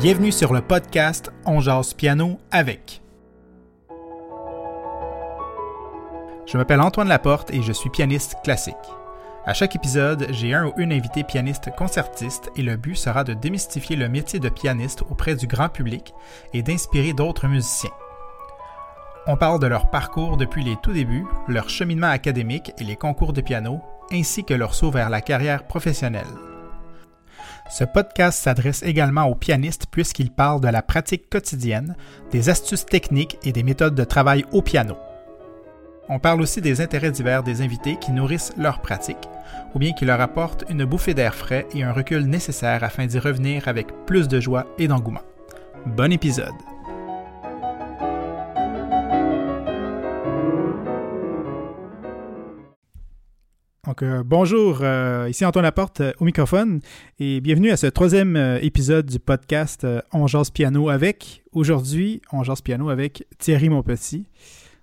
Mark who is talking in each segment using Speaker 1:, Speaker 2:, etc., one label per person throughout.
Speaker 1: Bienvenue sur le podcast On jase piano avec. Je m'appelle Antoine Laporte et je suis pianiste classique. À chaque épisode, j'ai un ou une invité pianiste concertiste et le but sera de démystifier le métier de pianiste auprès du grand public et d'inspirer d'autres musiciens. On parle de leur parcours depuis les tout débuts, leur cheminement académique et les concours de piano, ainsi que leur saut vers la carrière professionnelle. Ce podcast s'adresse également aux pianistes puisqu'il parle de la pratique quotidienne, des astuces techniques et des méthodes de travail au piano. On parle aussi des intérêts divers des invités qui nourrissent leur pratique, ou bien qui leur apportent une bouffée d'air frais et un recul nécessaire afin d'y revenir avec plus de joie et d'engouement. Bon épisode! Donc, euh, bonjour, euh, ici Antoine Laporte euh, au microphone et bienvenue à ce troisième épisode du podcast On jase piano avec. Aujourd'hui, on jase piano avec Thierry Monpetit.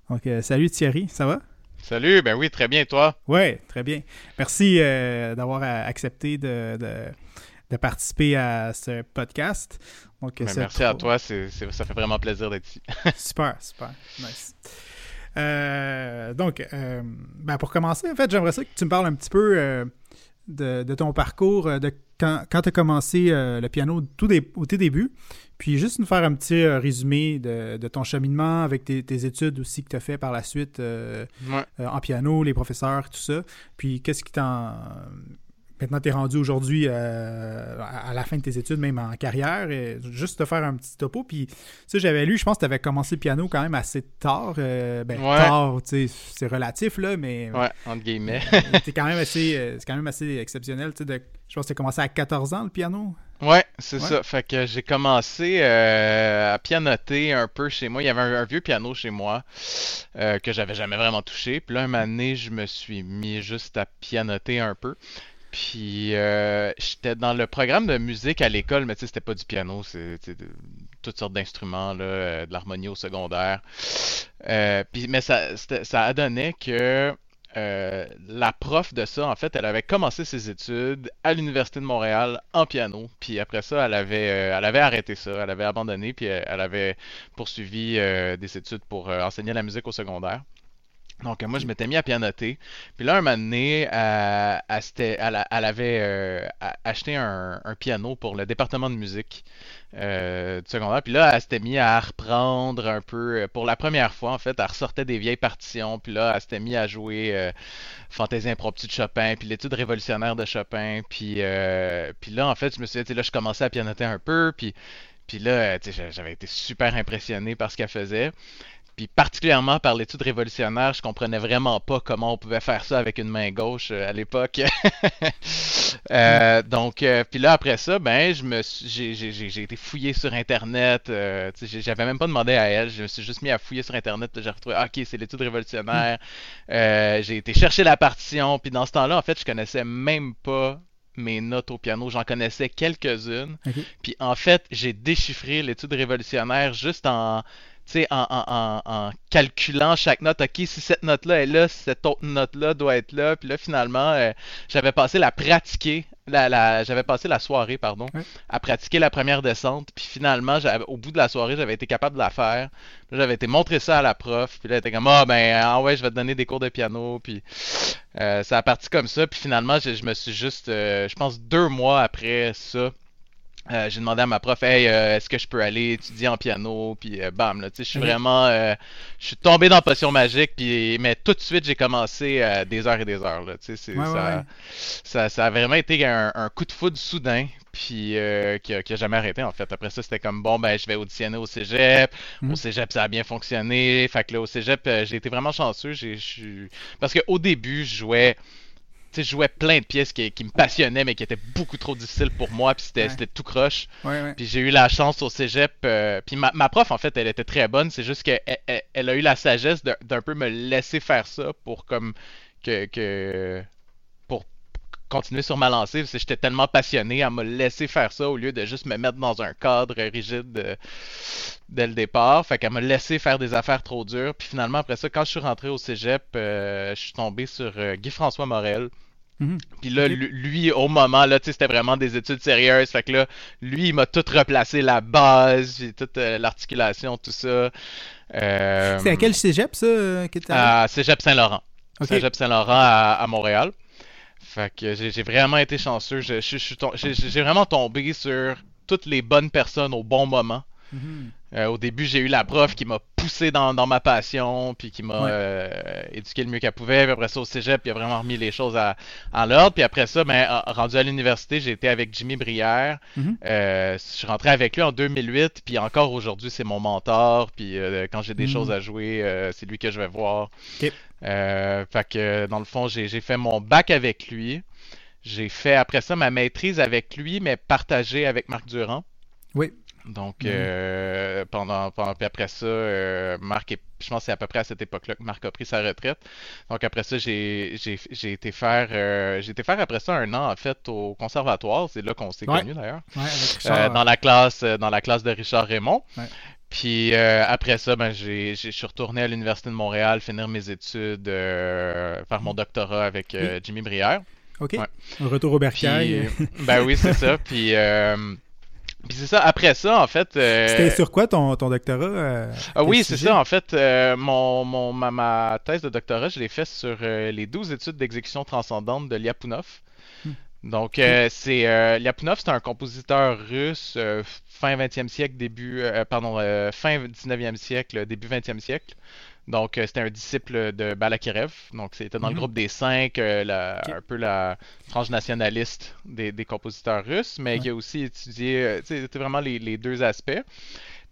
Speaker 1: Donc, salut Thierry, ça va?
Speaker 2: Salut, ben oui, très bien, toi?
Speaker 1: Oui, très bien. Merci d'avoir accepté de, de- de participer à ce podcast. Donc,
Speaker 2: Ben, merci à toi, c'est, c'est- ça fait vraiment plaisir d'être ici.
Speaker 1: Super, super. Nice. Euh, donc, euh, ben pour commencer, en fait, j'aimerais ça que tu me parles un petit peu euh, de, de ton parcours, de quand, quand tu as commencé le piano tout au tout début, puis juste nous faire un petit résumé de, de ton cheminement avec tes, tes études aussi que tu as fait par la suite
Speaker 2: Ouais.
Speaker 1: en piano, les professeurs, tout ça. Puis qu'est-ce qui t'en... Maintenant, tu es rendu aujourd'hui euh, à la fin de tes études, même en carrière. et juste te faire un petit topo. Puis, ça, j'avais lu, je pense que tu avais commencé le piano quand même assez tard. euh, ben,
Speaker 2: Ouais.
Speaker 1: tard, tu sais, c'est relatif, là, mais
Speaker 2: Ouais, entre guillemets.
Speaker 1: c'est quand même assez euh, c'est quand même assez exceptionnel. tu sais, de- je pense que tu as commencé à 14 ans, le piano?
Speaker 2: Ouais, c'est
Speaker 1: Ouais.
Speaker 2: ça. Fait que j'ai commencé euh, à pianoter un peu chez moi. Il y avait un, un vieux piano chez moi euh, que j'avais jamais vraiment touché. Puis là, un moment donné, je me suis mis juste à pianoter un peu. Puis euh, j'étais dans le programme de musique à l'école, mais tu sais, c'était pas du piano, de- toutes sortes d'instruments, euh, de l'harmonie au secondaire. Euh, puis, mais ça, c'était- ça a donné que euh, la prof de ça, en fait, elle avait commencé ses études à l'Université de Montréal en piano. Puis après ça, elle avait, elle avait arrêté ça, elle avait abandonné, puis elle avait poursuivi des études pour enseigner la musique au secondaire. Donc, moi, je m'étais mis à pianoter. Puis là, un moment donné, euh, elle, avait euh, acheté un, un piano pour le département de musique euh, du secondaire. Puis là, elle s'était mis à reprendre un peu. Pour la première fois, en fait, elle ressortait des vieilles partitions. Puis là, elle s'était mis à jouer Fantaisie impromptue de Chopin, puis l'étude révolutionnaire de Chopin. Puis, euh, puis là, en fait, je me suis dit, là, je commençais à pianoter un peu. Puis, puis là, j'avais été super impressionné par ce qu'elle faisait. Puis particulièrement par l'étude révolutionnaire, je comprenais vraiment pas comment on pouvait faire ça avec une main gauche euh, à l'époque. Euh, donc, euh, puis là après ça, ben je me j'ai, été fouillé sur internet. euh, j'avais même pas demandé à elle, je me suis juste mis à fouiller sur internet. J'ai retrouvé, ah, ok, c'est l'étude révolutionnaire. Euh, j'ai été chercher la partition. Puis dans ce temps-là, en fait, je connaissais même pas mes notes au piano. J'en connaissais quelques-unes. Puis en fait, j'ai déchiffré l'étude révolutionnaire juste en, sais, en, en, calculant chaque note. Ok, si cette note-là est là, cette autre note-là doit être là. Puis là, finalement, euh, j'avais passé la pratiquer. La, la, j'avais passé la soirée, pardon, à pratiquer la première descente. Puis finalement, au bout de la soirée, j'avais été capable de la faire. J'avais été montrer ça à la prof. Puis là, elle était comme, ah ben, ah ouais, je vais te donner des cours de piano. Puis euh, ça a parti comme ça. Puis finalement, je, je me suis juste, euh, je pense deux mois après ça, euh, j'ai demandé à ma prof, hey, euh, est-ce que je peux aller étudier en piano? Puis euh, bam, là, tu sais, je suis vraiment, euh, je suis tombé dans la potion magique. Puis, mais tout de suite, j'ai commencé euh, des heures et des heures, là, tu sais,
Speaker 1: Ouais,
Speaker 2: ça,
Speaker 1: ouais.
Speaker 2: ça, ça a vraiment été un, un coup de foudre soudain. Puis euh, qui, a, qui a jamais arrêté en fait. Après ça, c'était comme bon, ben je vais auditionner au cégep.
Speaker 1: Mhm.
Speaker 2: Au cégep, ça a bien fonctionné. Fait que là, au cégep, j'ai été vraiment chanceux. J'ai, Parce qu'au début, je jouais je jouais plein de pièces qui, qui me passionnaient, mais qui étaient beaucoup trop difficiles pour moi, puis c'était
Speaker 1: Ouais.
Speaker 2: tout croche.
Speaker 1: Ouais, ouais.
Speaker 2: Puis j'ai eu la chance au cégep, euh, puis ma, ma prof, en fait, elle était très bonne, c'est juste qu'elle elle, elle a eu la sagesse d'un peu me laisser faire ça pour comme que, que pour continuer sur ma lancée, parce que j'étais tellement passionné, elle m'a laissé faire ça au lieu de juste me mettre dans un cadre rigide euh, dès le départ. Fait qu'elle m'a laissé faire des affaires trop dures. Puis finalement, après ça, quand je suis rentré au cégep, euh, je suis tombé sur euh, Guy-François Morel,
Speaker 1: Mhm.
Speaker 2: Puis là, lui, au moment, là, c'était vraiment des études sérieuses. Fait que là, lui, il m'a tout replacé la base, puis toute euh, l'articulation, tout ça. Euh,
Speaker 1: C'est à quel cégep, ça, euh, que
Speaker 2: à Cégep Saint-Laurent. Cégep Saint-Laurent à, à Montréal. Fait que j'ai vraiment été chanceux. Je- je- je suis tom- J'ai j'ai vraiment tombé sur toutes les bonnes personnes au bon moment.
Speaker 1: Mhm.
Speaker 2: Euh, au début, j'ai eu la prof qui m'a poussé dans, dans ma passion, puis qui m'a
Speaker 1: Ouais.
Speaker 2: euh, éduqué le mieux qu'elle pouvait. Puis après ça, au cégep, il a vraiment remis les choses à, en l'ordre. Puis après ça, ben, en- rendu à l'université, j'ai été avec Jimmy Brière.
Speaker 1: Mhm.
Speaker 2: Euh, je suis rentré avec lui en 2008, puis encore aujourd'hui, c'est mon mentor. Puis quand j'ai des
Speaker 1: Mhm.
Speaker 2: choses à jouer, c'est lui que je vais voir.
Speaker 1: Ok.
Speaker 2: Euh, fait que dans le fond, j'ai j'ai fait mon bac avec lui. J'ai fait après ça ma maîtrise avec lui, mais partagée avec Marc Durand.
Speaker 1: Oui.
Speaker 2: Donc,
Speaker 1: Mhm.
Speaker 2: euh, pendant, pendant, puis après ça, euh, Marc, est- je pense que c'est à peu près à cette époque-là que Marc a pris sa retraite. Donc, après ça, j'ai, été faire, euh, j'ai été faire après ça un an, en fait, au conservatoire. C'est là qu'on s'est
Speaker 1: Ouais.
Speaker 2: connus, d'ailleurs.
Speaker 1: Ouais,
Speaker 2: Euh,
Speaker 1: Richard.
Speaker 2: dans la classe, dans la classe de Richard Raymond.
Speaker 1: Ouais.
Speaker 2: Puis euh, après ça, ben, je suis retourné à l'Université de Montréal, finir mes études, euh, faire mon doctorat avec euh, Jimmy Brière.
Speaker 1: OK.
Speaker 2: ouais.
Speaker 1: Un retour au bercail.
Speaker 2: Puis, ben oui, c'est ça. Puis, puis c'est ça. Après ça, en fait. euh,
Speaker 1: C'était sur quoi ton, ton doctorat? euh,
Speaker 2: ah oui, c'est ça. En fait, euh, mon, mon, ma, ma thèse de doctorat, je l'ai faite sur euh, les 12 études d'exécution transcendante de Lyapunov.
Speaker 1: Hmm.
Speaker 2: Donc, c'est Lyapunov, c'est un compositeur russe fin 20e siècle, début, euh, pardon, euh, fin 19e siècle, début 20e siècle. Donc, euh, c'était un disciple de Balakirev. Donc, c'était dans le
Speaker 1: Mhm.
Speaker 2: groupe des cinq, euh, la- un peu la frange nationaliste des, des compositeurs russes, mais
Speaker 1: Ouais.
Speaker 2: qui a aussi étudié, euh, c'était vraiment les, les deux aspects.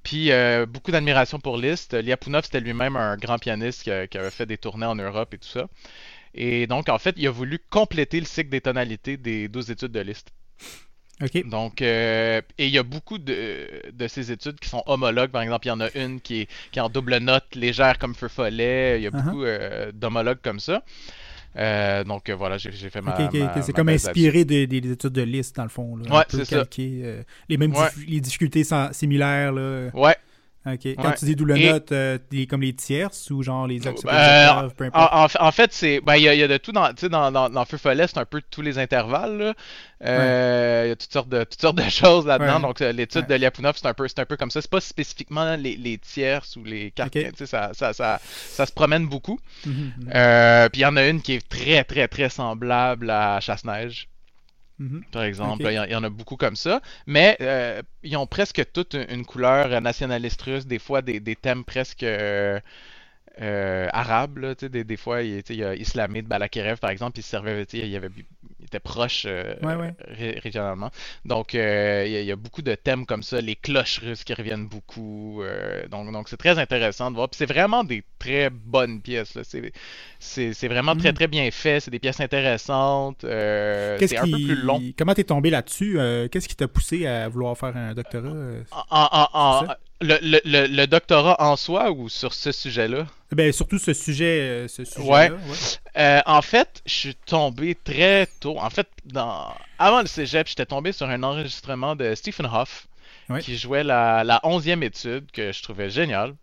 Speaker 2: Puis euh, beaucoup d'admiration pour Liszt. Lyapunov, c'était lui-même un grand pianiste qui, qui avait fait des tournées en Europe et tout ça. Et donc, en fait, il a voulu compléter le cycle des tonalités des 12 études de Liszt. Donc, euh, et il y a beaucoup de, de ces études qui sont homologues. Par exemple, il y en a une qui est, qui est en double note, légère comme feu follet. Il y a
Speaker 1: Uh-huh.
Speaker 2: beaucoup euh, d'homologues comme ça. Euh, donc voilà, j'ai fait ma.
Speaker 1: Ok, ok,
Speaker 2: ma-
Speaker 1: ok. C'est comme inspiré des, des- des études de liste, dans le fond. Là,
Speaker 2: Ouais, c'est ça.
Speaker 1: les mêmes
Speaker 2: Ouais.
Speaker 1: dif- les difficultés sans- similaires. Là.
Speaker 2: Ouais.
Speaker 1: Ok. Quand
Speaker 2: Ouais.
Speaker 1: tu dis double note, euh, comme les tierces ou genre les octaves,
Speaker 2: Euh,
Speaker 1: peu
Speaker 2: En,
Speaker 1: importe?
Speaker 2: en fait- en fait, c'est. Ben, il y, a- il y a de tout dans, dans, dans, dans Feu Follet, c'est un peu tous les intervalles. Euh, Il y a toutes sortes de, toutes sortes de choses là-dedans.
Speaker 1: Ouais.
Speaker 2: Donc, euh, l'étude de Lyapunov, c'est un peu, c'est un peu comme ça. C'est pas spécifiquement les, les tierces ou les cartes. Ça, ça, ça, ça se promène beaucoup.
Speaker 1: Mhm, mhm,
Speaker 2: puis il y en a une qui est très, très, très semblable à Chasse-Neige,
Speaker 1: mhm.
Speaker 2: par exemple. Il y en- il y, en a beaucoup comme ça. Mais euh, ils ont presque toute une, une couleur nationaliste russe, des fois des, des thèmes presque euh, euh, arabes. là, des, des fois, il, y a Islamé de Balakirev, par exemple, il servait, il, y avait, il était proche euh,
Speaker 1: Ouais, ouais.
Speaker 2: ré- régionalement. Donc, euh, il, y a, il y a beaucoup de thèmes comme ça, les cloches russes qui reviennent beaucoup. donc, donc c'est très intéressant de voir. Puis c'est vraiment des très bonnes pièces. C'est, vraiment très,
Speaker 1: Mhm.
Speaker 2: très bien fait. C'est des pièces intéressantes.
Speaker 1: Qu'est-ce
Speaker 2: c'est un peu plus long.
Speaker 1: Comment t'es tombé là-dessus? Qu'est-ce qui t'a poussé à vouloir faire un doctorat?
Speaker 2: En- en- en-
Speaker 1: C'est ça?
Speaker 2: Le, le, le, le doctorat en soi ou sur ce sujet-là?
Speaker 1: Ben, surtout ce sujet, euh, ce sujet
Speaker 2: Ouais.
Speaker 1: là
Speaker 2: Euh, en fait, je suis tombé très tôt. En fait, dans... avant le cégep, j'étais tombé sur un enregistrement de Stephen Hoff
Speaker 1: Ouais.
Speaker 2: qui jouait la, la 11e étude que je trouvais géniale.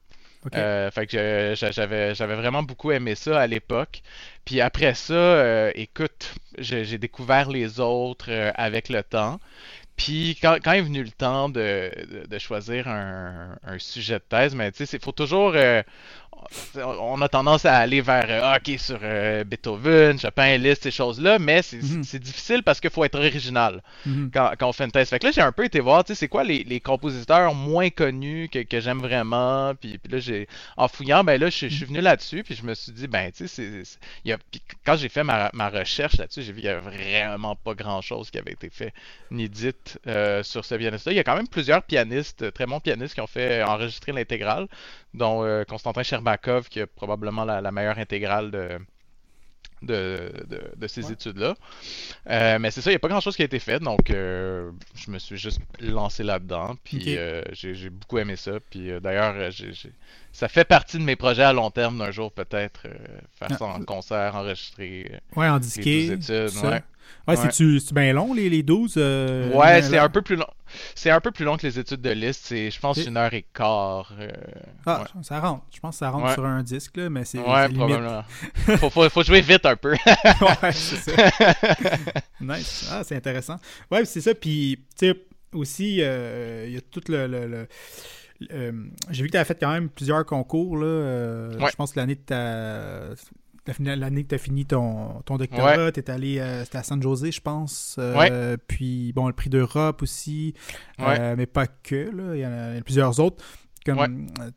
Speaker 1: Ok.
Speaker 2: Euh, fait que j'avais, j'avais vraiment beaucoup aimé ça à l'époque. Puis après ça, euh, écoute, j'ai j'ai découvert les autres euh, avec le temps. Puis quand, quand est venu le temps de, de- de choisir un, un sujet de thèse, mais tu sais, il faut toujours... euh, on a tendance à aller vers, euh, ah, ok, sur euh, Beethoven, Chopin, Liszt, ces choses-là, mais c'est
Speaker 1: Mhm.
Speaker 2: difficile parce qu'il faut être original
Speaker 1: Mhm.
Speaker 2: quand, quand on fait une thèse. Fait que là, j'ai un peu été voir, tu sais, c'est quoi les, les compositeurs moins connus que, que j'aime vraiment? Puis, puis là, j'ai, en fouillant, ben là, je, suis venu là-dessus, puis je me suis dit, ben, tu sais, quand j'ai fait ma, ma recherche là-dessus, j'ai vu qu'il y avait vraiment pas grand-chose qui avait été fait ni dit euh, sur ce pianiste-là. Il y a quand même plusieurs pianistes, très bons pianistes, qui ont fait enregistrer l'intégrale, dont euh, Constantin Sherbakov, qui a probablement la, la meilleure intégrale de, de, de, de ces
Speaker 1: Ouais.
Speaker 2: études-là. Euh, mais c'est ça, il n'y a pas grand-chose qui a été fait, donc euh, je me suis juste lancé là-dedans, puis euh, j'ai beaucoup aimé ça. Puis euh, d'ailleurs, euh, j'ai ça fait partie de mes projets à long terme d'un jour peut-être faire
Speaker 1: Ah.
Speaker 2: ça en concert, enregistrer
Speaker 1: Ouais, en
Speaker 2: les
Speaker 1: disqué.
Speaker 2: 12 études.
Speaker 1: ça.
Speaker 2: Ouais,
Speaker 1: Ouais, c'est-tu c'est bien long, les, les 12 euh,
Speaker 2: Ouais, c'est un peu plus long. C'est un peu plus long que les études de liste. C'est, je pense, une heure et quart. euh,
Speaker 1: Ah,
Speaker 2: ouais.
Speaker 1: ça rentre. Je pense que ça rentre
Speaker 2: Ouais.
Speaker 1: sur un disque, là, mais c'est
Speaker 2: Ouais, probablement. faut, faut, faut jouer vite un peu.
Speaker 1: ouais, c'est ça. nice. Ah, c'est intéressant. Ouais, c'est ça. Puis, tu sais, aussi, euh, il y a tout le. le- le- euh, J'ai vu que tu as fait quand même plusieurs concours. Là. euh,
Speaker 2: Ouais.
Speaker 1: Je pense que l'année que tu as. L'année que tu as fini ton, ton doctorat, tu es allé euh, c'était à San José, je pense. Puis, bon, le prix d'Europe aussi.
Speaker 2: Ouais.
Speaker 1: mais pas que, là. Il y en a, il y en a plusieurs autres.
Speaker 2: Ouais.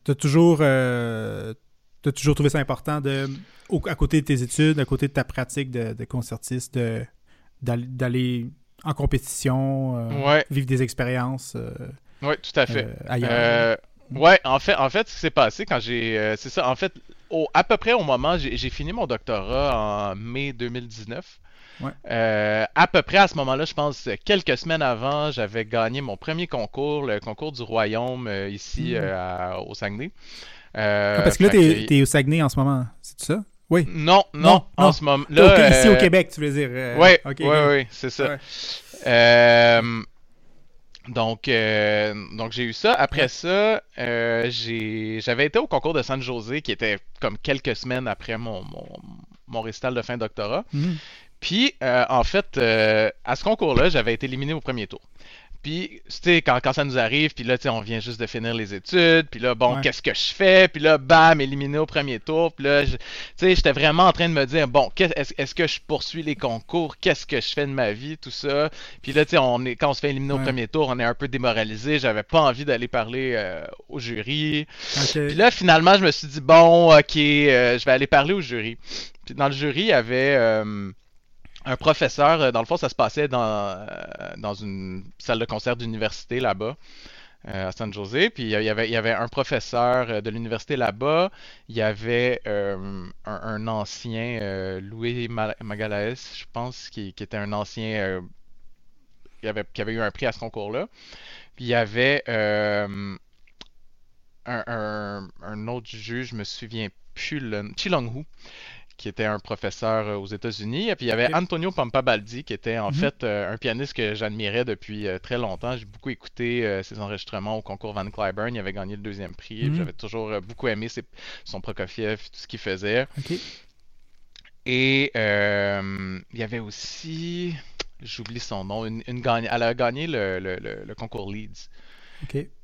Speaker 1: tu as toujours. t'as toujours trouvé ça important de, au- à côté de tes études, à côté de ta pratique de, de concertiste, d'aller, en compétition, euh,
Speaker 2: Ouais.
Speaker 1: vivre des expériences euh,
Speaker 2: ouais, tout à fait.
Speaker 1: euh, ailleurs.
Speaker 2: Euh, ouais, en fait, en fait, ce qui s'est passé quand j'ai, euh, c'est ça, en fait, au, à peu près au moment, j'ai fini mon doctorat en mai 2019.
Speaker 1: Ouais.
Speaker 2: Euh, à peu près à ce moment-là, je pense quelques semaines avant, j'avais gagné mon premier concours, le concours du Royaume euh, ici
Speaker 1: Mm.
Speaker 2: euh, à- au Saguenay.
Speaker 1: Ah, parce que là, t'es,
Speaker 2: que-
Speaker 1: au Saguenay en ce moment, c'est ça? Oui.
Speaker 2: Non, non,
Speaker 1: Non,
Speaker 2: en
Speaker 1: non.
Speaker 2: ce moment. Là,
Speaker 1: au- ici au Québec, tu veux dire?
Speaker 2: ouais,
Speaker 1: ok.
Speaker 2: ouais, c'est ça.
Speaker 1: Ouais.
Speaker 2: Donc, euh, donc j'ai eu ça. Après ça, euh, j'avais été au concours de San José, qui était comme quelques semaines après mon, mon, mon récital de fin doctorat.
Speaker 1: Mhm.
Speaker 2: Puis, euh, en fait, à ce concours-là, j'avais été éliminé au premier tour. Puis, tu sais, quand, quand ça nous arrive, puis là, tu sais, on vient juste de finir les études, puis là, bon,
Speaker 1: Ouais.
Speaker 2: qu'est-ce que je fais? Puis là, bam, éliminé au premier tour. Puis là, tu sais, j'étais vraiment en train de me dire, bon, qu'est- est-ce que je poursuis les concours? Qu'est-ce que je fais de ma vie? Tout ça. Puis là, tu sais, on est, quand on se fait éliminer
Speaker 1: Ouais.
Speaker 2: au premier tour, on est un peu démoralisé. J'avais pas envie d'aller parler euh, au jury. Puis là, finalement, je me suis dit, bon, ok, euh, je vais aller parler au jury. Puis dans le jury, il y avait euh, un professeur. euh, Dans le fond, ça se passait dans, euh, dans une salle de concert d'université là-bas. euh, à San José, puis il y avait, il y avait un professeur de l'université là-bas, il y avait un, ancien, Louis Ma- Magalaes, je pense, qui, était un ancien, qui, avait, qui avait eu un prix à ce concours-là, puis il y avait un, un- un autre juge, je me souviens plus, le, qui était un professeur euh, aux États-Unis. Et puis il y avait. Antonio Pampabaldi, qui était en
Speaker 1: Mhm.
Speaker 2: fait euh, un pianiste que j'admirais depuis euh, très longtemps. J'ai beaucoup écouté euh, ses enregistrements au concours Van Cliburn. Il avait gagné le deuxième prix.
Speaker 1: Mhm.
Speaker 2: J'avais toujours beaucoup aimé ses- son Prokofiev, tout ce qu'il faisait. Et il y avait aussi, j'oublie son nom, une, une gagne- elle a gagné le, le- le- le concours Leeds.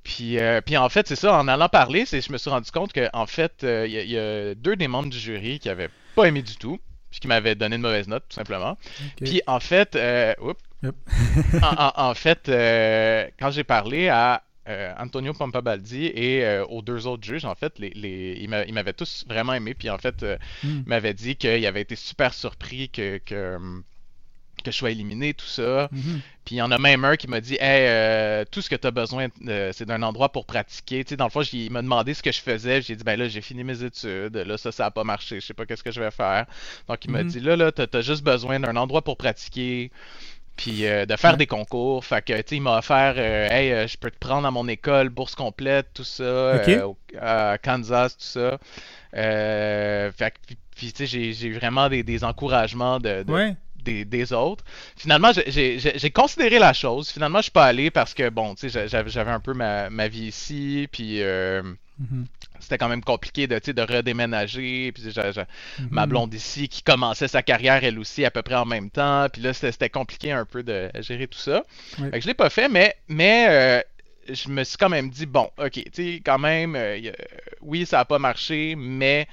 Speaker 2: Puis, euh, puis en fait, c'est ça, en allant parler, c'est, je me suis rendu compte que en fait, euh, il y, a- il y a deux des membres du jury qui avaient pas aimé du tout, puis qui m'avaient donné une mauvaise note, tout simplement. Puis en fait, euh, oups.
Speaker 1: Yep.
Speaker 2: en, en- en fait, euh, quand j'ai parlé à euh, Antonio Pampabaldi et aux deux autres juges, en fait, les, les- ils m'a- ils m'avaient tous vraiment aimé, puis en fait,
Speaker 1: Hmm.
Speaker 2: il m'avait dit qu'il avait été super surpris que, que, que je sois éliminé, tout ça.
Speaker 1: Mhm.
Speaker 2: Puis il y en a même un qui m'a dit Hey, euh, tout ce que tu as besoin, euh, c'est d'un endroit pour pratiquer. Tu sais, dans le fond, il m'a demandé ce que je faisais. J'ai dit Ben là, j'ai fini mes études. Là, ça, ça a pas marché. Je sais pas qu'est-ce que je vais faire. Donc il m'a
Speaker 1: Mhm.
Speaker 2: dit Là, là, t'as as juste besoin d'un endroit pour pratiquer. Puis euh, de faire
Speaker 1: Ouais.
Speaker 2: des concours. Fait que, tu sais, il m'a offert euh, Hey, je peux te prendre à mon école, bourse complète, tout ça. Au- à Kansas, tout ça. Fait que, puis, tu sais, j'ai vraiment des, des encouragements de, de-
Speaker 1: Ouais.
Speaker 2: Des, des autres. Finalement, j'ai- considéré la chose. Finalement, je suis pas allé parce que, bon, tu sais, j'a- j'avais un peu ma, ma vie ici, puis euh,
Speaker 1: Mhm.
Speaker 2: c'était quand même compliqué de, tu sais, de redéménager. Puis j'ai- ma blonde ici qui commençait sa carrière elle aussi à peu près en même temps. Puis là, c'était compliqué un peu de gérer tout ça.
Speaker 1: Ouais.
Speaker 2: Fait que je l'ai pas fait, mais, mais euh, je me suis quand même dit, bon, ok, tu sais, quand même, euh, oui, ça a pas marché, mais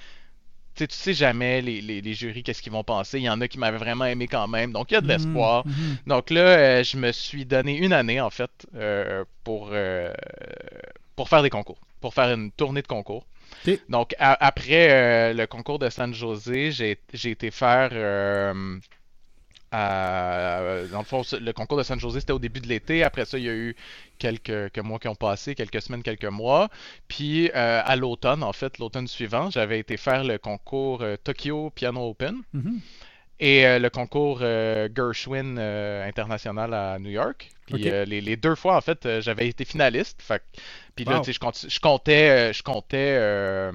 Speaker 2: sais, tu sais jamais les, les, les jurys qu'est-ce qu'ils vont penser. Il y en a qui m'avaient vraiment aimé quand même, donc il y a de l'espoir.
Speaker 1: Mhm.
Speaker 2: Donc là, euh, je me suis donné une année en fait euh, pour, euh, pour faire des concours, pour faire une tournée de concours. Donc après le concours de San José, j'ai j'ai été faire euh, dans le fond, le concours de San José, c'était au début de l'été. Après ça, il y a eu quelques, quelques mois qui ont passé, quelques semaines, quelques mois. Puis euh, à l'automne, en fait, l'automne suivant, j'avais été faire le concours euh, Tokyo Piano Open
Speaker 1: Mhm.
Speaker 2: et le concours Gershwin international à New York. Puis euh, les, les deux fois, en fait, euh, j'avais été finaliste. Fait puis là, tu sais, je, comptais, je comptais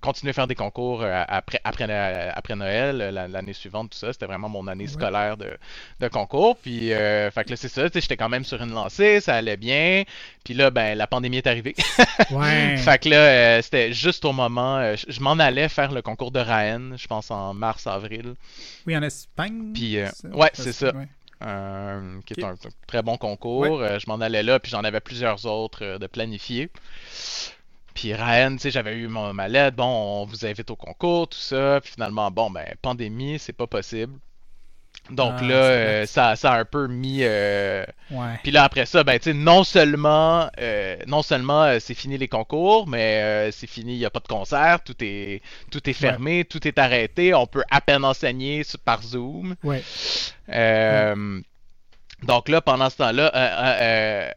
Speaker 2: continuer à faire des concours après, après, après Noël, l'année suivante, tout ça. C'était vraiment mon année scolaire de, de concours. Puis, fait que là, c'est ça, tu sais, j'étais quand même sur une lancée, ça allait bien. Puis là, ben, la pandémie est arrivée.
Speaker 1: ouais.
Speaker 2: Fait que là, c'était juste au moment, je, m'en allais faire le concours de Raen, je pense en mars, avril.
Speaker 1: Oui, en Espagne.
Speaker 2: Puis, ouais, c'est ça. Euh, qui est un, très bon concours. Euh, je m'en allais là, puis j'en avais plusieurs autres euh, de planifier. Puis Ryan, tu sais, j'avais eu mon, ma lettre, bon, on vous invite au concours, tout ça. Puis finalement, bon, ben, pandémie, c'est pas possible. Donc ah, là, euh, ça, ça a un peu mis. Euh...
Speaker 1: Ouais.
Speaker 2: Puis là, après ça, ben, tu sais, non seulement, euh, non seulement c'est fini les concours, mais c'est fini, il n'y a pas de concert, tout est, tout est fermé, tout est arrêté, on peut à peine enseigner par Zoom.
Speaker 1: Ouais.
Speaker 2: Donc là, pendant ce temps-là,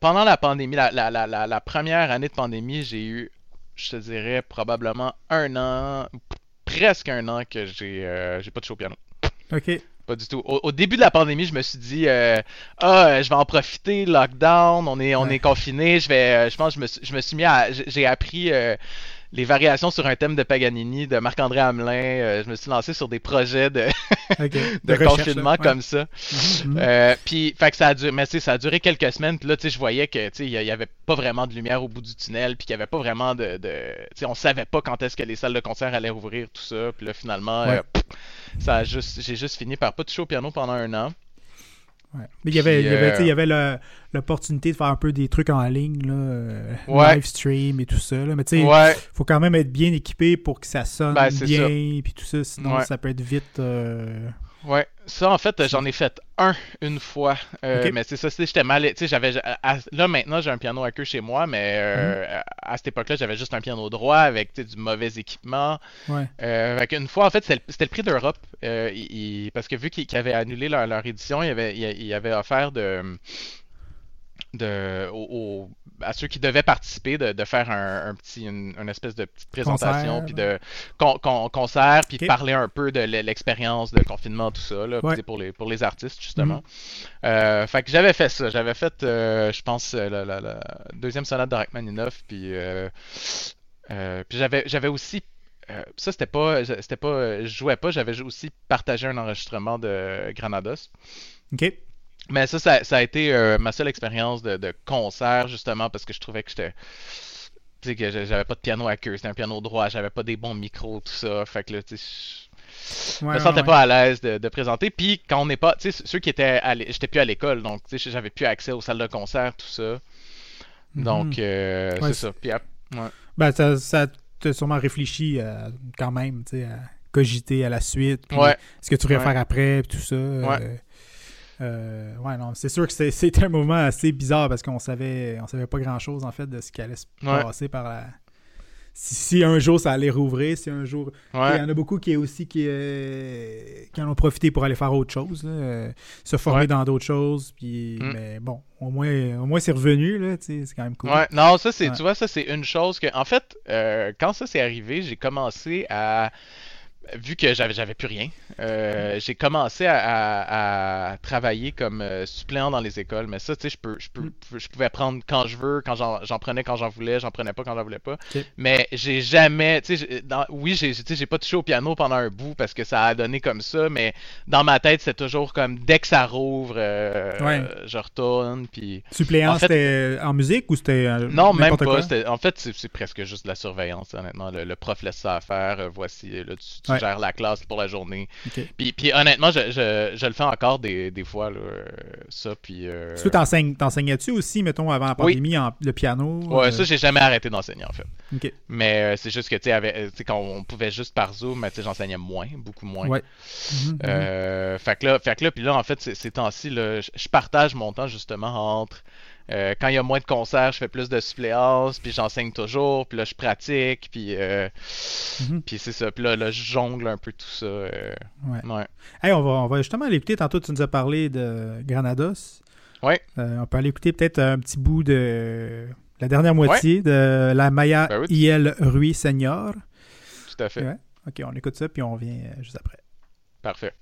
Speaker 2: pendant la pandémie, la, la, la, la, première année de pandémie, j'ai eu, je te dirais, probablement un an, presque un an que j'ai j'ai pas de show au piano.
Speaker 1: OK.
Speaker 2: Pas du tout. Au, début de la pandémie, je me suis dit euh, ah, je vais en profiter, lockdown, on est on est confiné, je vais euh, je pense je me suis, je me suis mis à j'ai appris euh, les variations sur un thème de Paganini de Marc-André Hamelin. je me suis lancé sur des projets de, de, confinement comme ça. Mhm, puis, fait que ça a duré, mais ça a duré quelques semaines. Puis là, tu sais, je voyais que, tu il y avait pas vraiment de lumière au bout du tunnel, puis qu'il y avait pas vraiment de, de tu sais, on savait pas quand est-ce que les salles de concert allaient rouvrir, tout ça. Puis là, finalement, ça j'ai juste fini par pas toucher au piano pendant un an.
Speaker 1: Ouais. Mais il y avait, y avait, l'opportunité de faire un peu des trucs en ligne, là, euh, live stream et tout ça. Là. Mais tu sais, il faut quand même être bien équipé pour que ça sonne ben, bien, puis tout ça, sinon ça peut être vite. Euh,
Speaker 2: Ouais, ça en fait, j'en ai fait un une fois. Euh, mais c'est ça, j'étais mal. Tu sais, j'avais. Là maintenant, j'ai un piano à queue chez moi, mais euh, mhm. à cette époque-là, j'avais juste un piano droit avec du mauvais équipement.
Speaker 1: Ouais.
Speaker 2: Euh, une fois, en fait, c'était le, prix d'Europe. Euh, parce que vu qu'ils avaient annulé leur, leur édition, ils avaient, il avait offert de de, à ceux qui devaient participer de, faire un, petit, une, espèce de petite présentation, puis de concert, puis de parler un peu de l'expérience de confinement, tout ça, là, pour, les, pour les artistes, justement. Mm-hmm. Euh, fait que j'avais fait ça. J'avais fait, euh, je pense, euh, la, deuxième sonate de Rachmaninoff, puis, puis j'avais, j'avais aussi ça c'était pas c'était pas je jouais pas j'avais aussi partagé un enregistrement de Granados
Speaker 1: ok
Speaker 2: mais ça, ça, a été euh, ma seule expérience de, concert, justement, parce que je trouvais que j'étais. Tu sais, que j'avais pas de piano à queue, c'était un piano droit, j'avais pas des bons micros, tout ça. Fait que là, tu sais. Je me sentais pas à l'aise de, présenter. Puis quand on n'est pas, tu sais, ceux qui étaient, j'étais plus à l'école, donc tu sais, j'avais plus accès aux salles de concert, tout ça. Mhm. Donc euh, c'est ça. Puis.
Speaker 1: Ben ça, ça t'a sûrement réfléchi euh, quand même, tu sais, à cogiter à la suite. Puis ce que tu voudrais faire après, puis tout ça. Euh, ouais, non, c'est sûr que c'était un moment assez bizarre parce qu'on savait, on savait pas grand chose en fait de ce qui allait se passer par la. Si, un jour ça allait rouvrir, si un jour. Il y en a beaucoup qui aussi qui, euh, qui en ont profité pour aller faire autre chose, euh, se former dans d'autres choses. Puis, mm. Mais bon, au moins, au moins c'est revenu, là, c'est quand même cool.
Speaker 2: Ouais, non, ça c'est, tu vois, ça c'est une chose que. En fait, quand ça s'est arrivé, j'ai commencé à vu que j'avais j'avais plus rien, euh, j'ai commencé à, travailler comme euh, suppléant dans les écoles. Mais ça, tu sais, je peux, je peux, mm. je pouvais prendre quand je veux, quand j'en prenais quand j'en voulais, j'en prenais pas quand j'en voulais pas. Mais j'ai jamais, tu sais, oui, j'ai, j'ai pas touché au piano pendant un bout parce que ça a donné comme ça. Mais dans ma tête, c'est toujours comme dès que ça rouvre, euh, je retourne. Puis
Speaker 1: suppléant, c'était en musique ou c'était
Speaker 2: non, même pas. En fait, c'est presque juste de la surveillance. Honnêtement, le, prof laisse ça à faire. voici, là, tu gère la classe pour la journée. Puis, puis, honnêtement, je, je, je, le fais encore des, des fois, là, ça. Puis, euh...
Speaker 1: Tu t'enseignais-tu aussi, mettons, avant la pandémie, en, le piano
Speaker 2: Ouais, euh? ça, j'ai jamais arrêté d'enseigner, en fait. Mais euh, c'est juste que, tu sais, euh, quand on pouvait juste par Zoom, tu sais, j'enseignais moins, beaucoup moins.
Speaker 1: Ouais.
Speaker 2: Mhm, mhm. fait que là, fait que là, puis là, en fait, ces temps-ci, je partage mon temps, justement, entre euh, quand il y a moins de concerts, je fais plus de suppléances, puis j'enseigne toujours, puis là je pratique, puis, euh, mhm. puis c'est ça. Puis là, là, je jongle un peu tout ça. Euh,
Speaker 1: ouais. on, va, on va justement l'écouter. Tantôt, tu nous as parlé de Granados.
Speaker 2: Ouais.
Speaker 1: on peut aller écouter peut-être un petit bout de la dernière moitié de la Maya ben IL Rui Senior.
Speaker 2: Tout à fait.
Speaker 1: Ok, on écoute ça, puis on revient juste après.
Speaker 2: Parfait.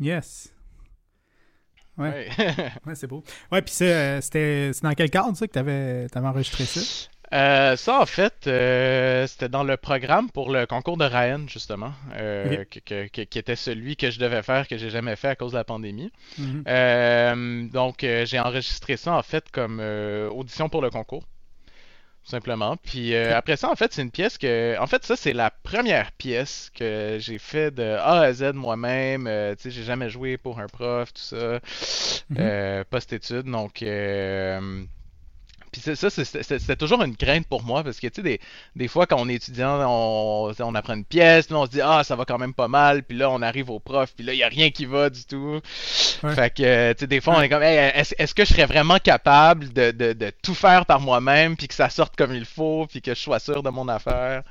Speaker 1: Yes. Ouais.
Speaker 2: Ouais.
Speaker 1: Ouais, c'est beau. Ouais, puis euh, c'était c'est dans quel cadre, ça, que t'avais avais enregistré ça?
Speaker 2: Euh, ça, en fait, euh, c'était dans le programme pour le concours de Ryan, justement, euh, que- que- qui était celui que je devais faire, que j'ai jamais fait à cause de la pandémie.
Speaker 1: Mhm.
Speaker 2: Euh, donc, j'ai enregistré ça, en fait, comme audition pour le concours, simplement. Puis euh, après ça, en fait, c'est une pièce que... En fait, ça, c'est la première pièce que j'ai fait de A à Z moi-même. Euh, tu sais, j'ai jamais joué pour un prof, tout ça,
Speaker 1: Mhm.
Speaker 2: euh, post-études. Donc... puis ça, c'était toujours une crainte pour moi parce que, tu sais, des, des fois, quand on est étudiant, on, on apprend une pièce, là, on se dit, ah, ça va quand même pas mal, puis là, on arrive au prof, puis là, il n'y a rien qui va du tout.
Speaker 1: Ouais.
Speaker 2: Fait que, tu sais, des fois, on est comme, Hey, est-ce, que je serais vraiment capable de, de, de tout faire par moi-même, puis que ça sorte comme il faut, puis que je sois sûr de mon affaire?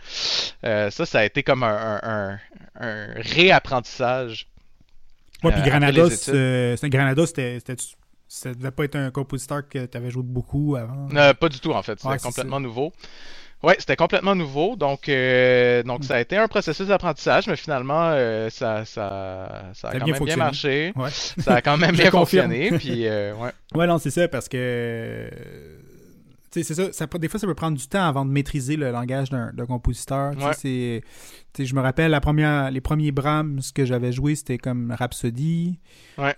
Speaker 2: Euh, ça, ça a été comme un, un, un, un réapprentissage.
Speaker 1: Ouais, puis
Speaker 2: Euh, études.
Speaker 1: euh, Granados, c'était. Ça devait pas être un compositeur que tu avais joué beaucoup avant.
Speaker 2: Euh, pas du tout, en fait. C'était
Speaker 1: Ouais,
Speaker 2: complètement nouveau. Ouais, c'était complètement nouveau. Donc, euh, donc
Speaker 1: Mm.
Speaker 2: ça a été un processus d'apprentissage, mais finalement, euh, ça, ça, ça a
Speaker 1: Ça a
Speaker 2: quand
Speaker 1: bien
Speaker 2: même bien
Speaker 1: fonctionné.
Speaker 2: marché.
Speaker 1: Ouais.
Speaker 2: Ça a quand même bien fonctionné. Puis, euh, ouais.
Speaker 1: Ouais, non, c'est ça, parce que. Tu sais, c'est ça, Des fois, ça peut prendre du temps avant de maîtriser le langage d'un compositeur. Tu sais,
Speaker 2: Ouais.
Speaker 1: je me rappelle, la première, les premiers Brahms que j'avais joué, c'était comme Rhapsody.
Speaker 2: Ouais.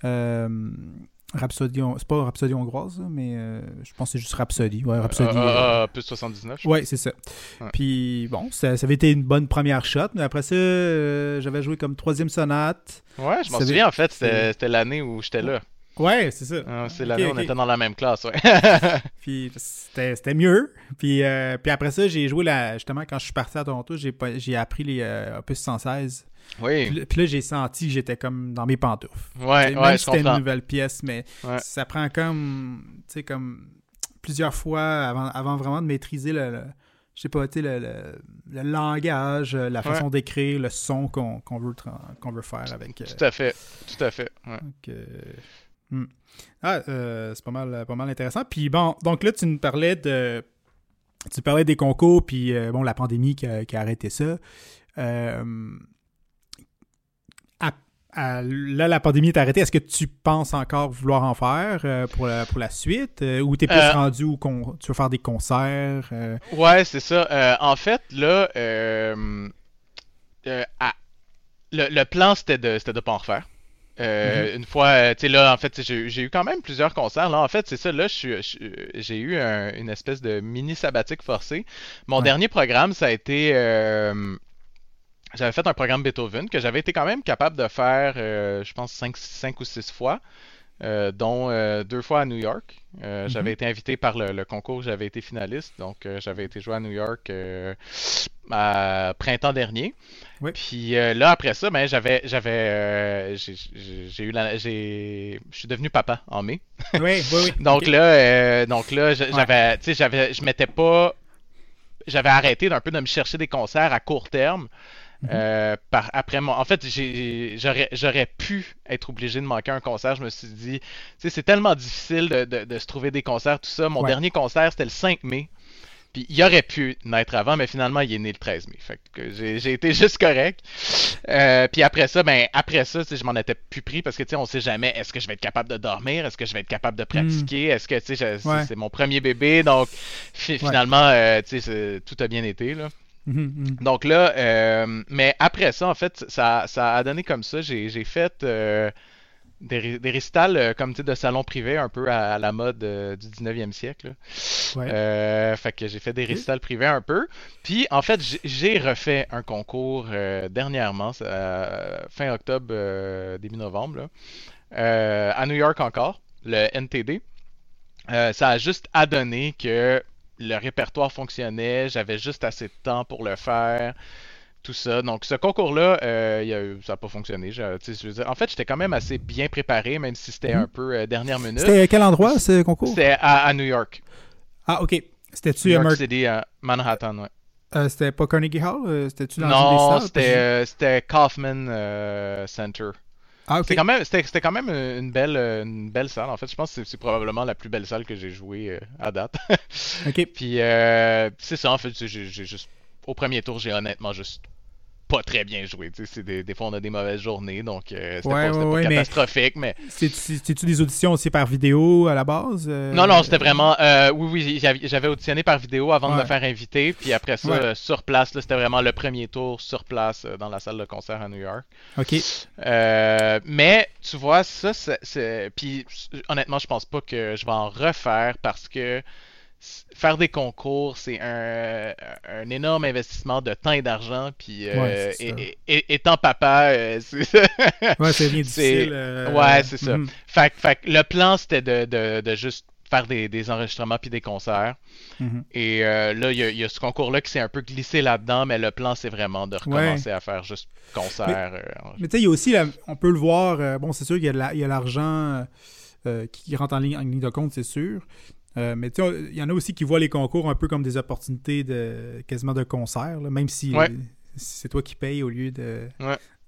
Speaker 1: Rhapsody, c'est pas Rhapsody hongroise, mais euh, je pense que c'est juste Rhapsody. Ouais, Rhapsody.
Speaker 2: Euh,
Speaker 1: euh,
Speaker 2: euh, plus 79. je
Speaker 1: Ouais, c'est ça.
Speaker 2: Ouais.
Speaker 1: Puis bon, ça, ça avait été une bonne première shot, mais après ça, j'avais joué comme troisième sonate.
Speaker 2: Ouais, je m'en souviens, en fait, c'était l'année où j'étais là.
Speaker 1: Ouais, c'est ça.
Speaker 2: Hein, C'est l'année où on était dans la même classe, ouais.
Speaker 1: Puis c'était mieux. Puis, puis après ça, j'ai joué la, justement quand je suis parti à Toronto, j'ai pas- j'ai appris les Opus 116. Puis,
Speaker 2: oui,
Speaker 1: là- puis là, j'ai senti que j'étais comme dans mes pantoufles.
Speaker 2: ouais, ouais,
Speaker 1: Même
Speaker 2: je
Speaker 1: si c'était une nouvelle pièce, mais
Speaker 2: Ouais.
Speaker 1: ça prend comme, tu sais, comme plusieurs fois avant, avant vraiment de maîtriser le, le- je sais pas, tu sais, le, le- le langage, la
Speaker 2: Ouais.
Speaker 1: façon d'écrire, le son qu'on veut, qu'on veut faire avec. euh,
Speaker 2: Tout à fait, tout à fait. ouais.
Speaker 1: donc, euh, hmm. Ah, euh, c'est pas mal, pas mal intéressant. Puis bon, donc là, tu nous parlais de. Tu parlais des concours, puis bon, la pandémie qui a, qui a arrêté ça. Là, la pandémie est arrêtée. Est-ce que tu penses encore vouloir en faire euh, pour, la, pour la suite? Euh, ou t'es plus
Speaker 2: Euh,
Speaker 1: rendu où con- tu veux faire des concerts? euh,
Speaker 2: Ouais, c'est ça. En fait, là, à- le, le plan, c'était de, c'était de pas en refaire. Euh, Une fois, tu sais, là, en fait, j'ai eu quand même plusieurs concerts. Là, en fait, c'est ça, là, j'ai eu un- une espèce de mini sabbatique forcé. Mon
Speaker 1: Ouais.
Speaker 2: dernier programme, ça a été. Euh, j'avais fait un programme Beethoven que j'avais été quand même capable de faire, euh, je pense, 5, ou 6 fois. dont deux fois à New York. J'avais été invité par le, concours, j'avais été finaliste, donc j'avais été joué à New York à printemps dernier. Puis là après ça, ben j'avais j'avais j'ai eu la j'ai je suis devenu papa en mai.
Speaker 1: Oui, oui, oui.
Speaker 2: donc, là, donc là j'avais tu sais j'avais je m'étais pas j'avais arrêté d'un peu de me chercher des concerts à court terme. Euh, par, après en fait, j'aurais pu être obligé de manquer un concert. Je me suis dit, c'est tellement difficile de, se trouver des concerts, tout ça. Mon dernier concert, c'était le 5 mai. Puis il aurait pu naître avant, mais finalement, il est né le 13 mai. Fait que j'ai été juste correct. Euh, puis après ça, ben après ça, je m'en étais plus pris parce que tu sais, on sait jamais est-ce que je vais être capable de dormir, est-ce que je vais être capable de pratiquer, hmm. est-ce que tu sais, c'est mon premier bébé, donc finalement, euh, tu sais, tout a bien été là. Mhm, mhm. Donc là, euh, mais après ça, en fait, ça, ça a donné comme ça. J'ai fait des, des récitals euh, comme de salon privé un peu à, la mode euh, du 19e siècle. Euh, fait que j'ai fait des récitals privés un peu. Puis en fait, j'ai refait un concours dernièrement, fin octobre, début novembre, à New York encore, le NTD. ça a juste adonné que le répertoire fonctionnait, j'avais juste assez de temps pour le faire tout ça. Donc, ce concours-là, euh, ça n'a pas fonctionné. en fait, j'étais quand même assez bien préparé, même si c'était un mhm. peu euh, dernière minute.
Speaker 1: C'était à quel endroit, ce concours?
Speaker 2: C'était à, New York.
Speaker 1: Ah, ok. C'était-tu
Speaker 2: New York City, à Manhattan, ouais.
Speaker 1: Euh, c'était pas Carnegie Hall? C'était-tu dans
Speaker 2: non, c'était Kaufman Center.
Speaker 1: Ah.
Speaker 2: C'était quand même, une, belle, une belle salle. En fait, je pense que c'est probablement la plus belle salle que j'ai jouée à date.
Speaker 1: ok.
Speaker 2: Puis, c'est ça, en fait, j'ai juste. Au premier tour, j'ai honnêtement juste pas très bien joué. Des, des fois, on a des mauvaises journées, donc euh, c'était pas, catastrophique. Mais,
Speaker 1: C'est-tu des auditions aussi par vidéo à la base euh?
Speaker 2: Non, non, c'était vraiment. Euh, oui, oui, j'avais auditionné par vidéo avant de me faire inviter. Puis après ça, sur place, c'était vraiment le premier tour sur place dans la salle de concert à New York.
Speaker 1: OK.
Speaker 2: mais tu vois, ça, c'est. Puis honnêtement, je pense pas que je vais en refaire parce que faire des concours, c'est un, un, énorme investissement de temps et d'argent. Puis, euh, étant papa, euh, c'est
Speaker 1: ouais, c'est bien difficile. Euh,
Speaker 2: ouais, c'est ça. Fait, fait, le plan, c'était de, de, de, juste faire des, des enregistrements puis des concerts. Mhm. Et là, il y, y, a ce concours-là qui s'est un peu glissé là-dedans, mais le plan, c'est vraiment de recommencer à faire juste concerts.
Speaker 1: Mais, tu sais, il y a aussi, on peut le voir, bon, c'est sûr qu'il y a l'argent qui rentre en ligne, en ligne de compte, c'est sûr. Euh, mais tu sais, il y en a aussi qui voient les concours un peu comme des opportunités de quasiment de concert, même si c'est toi qui payes au lieu de,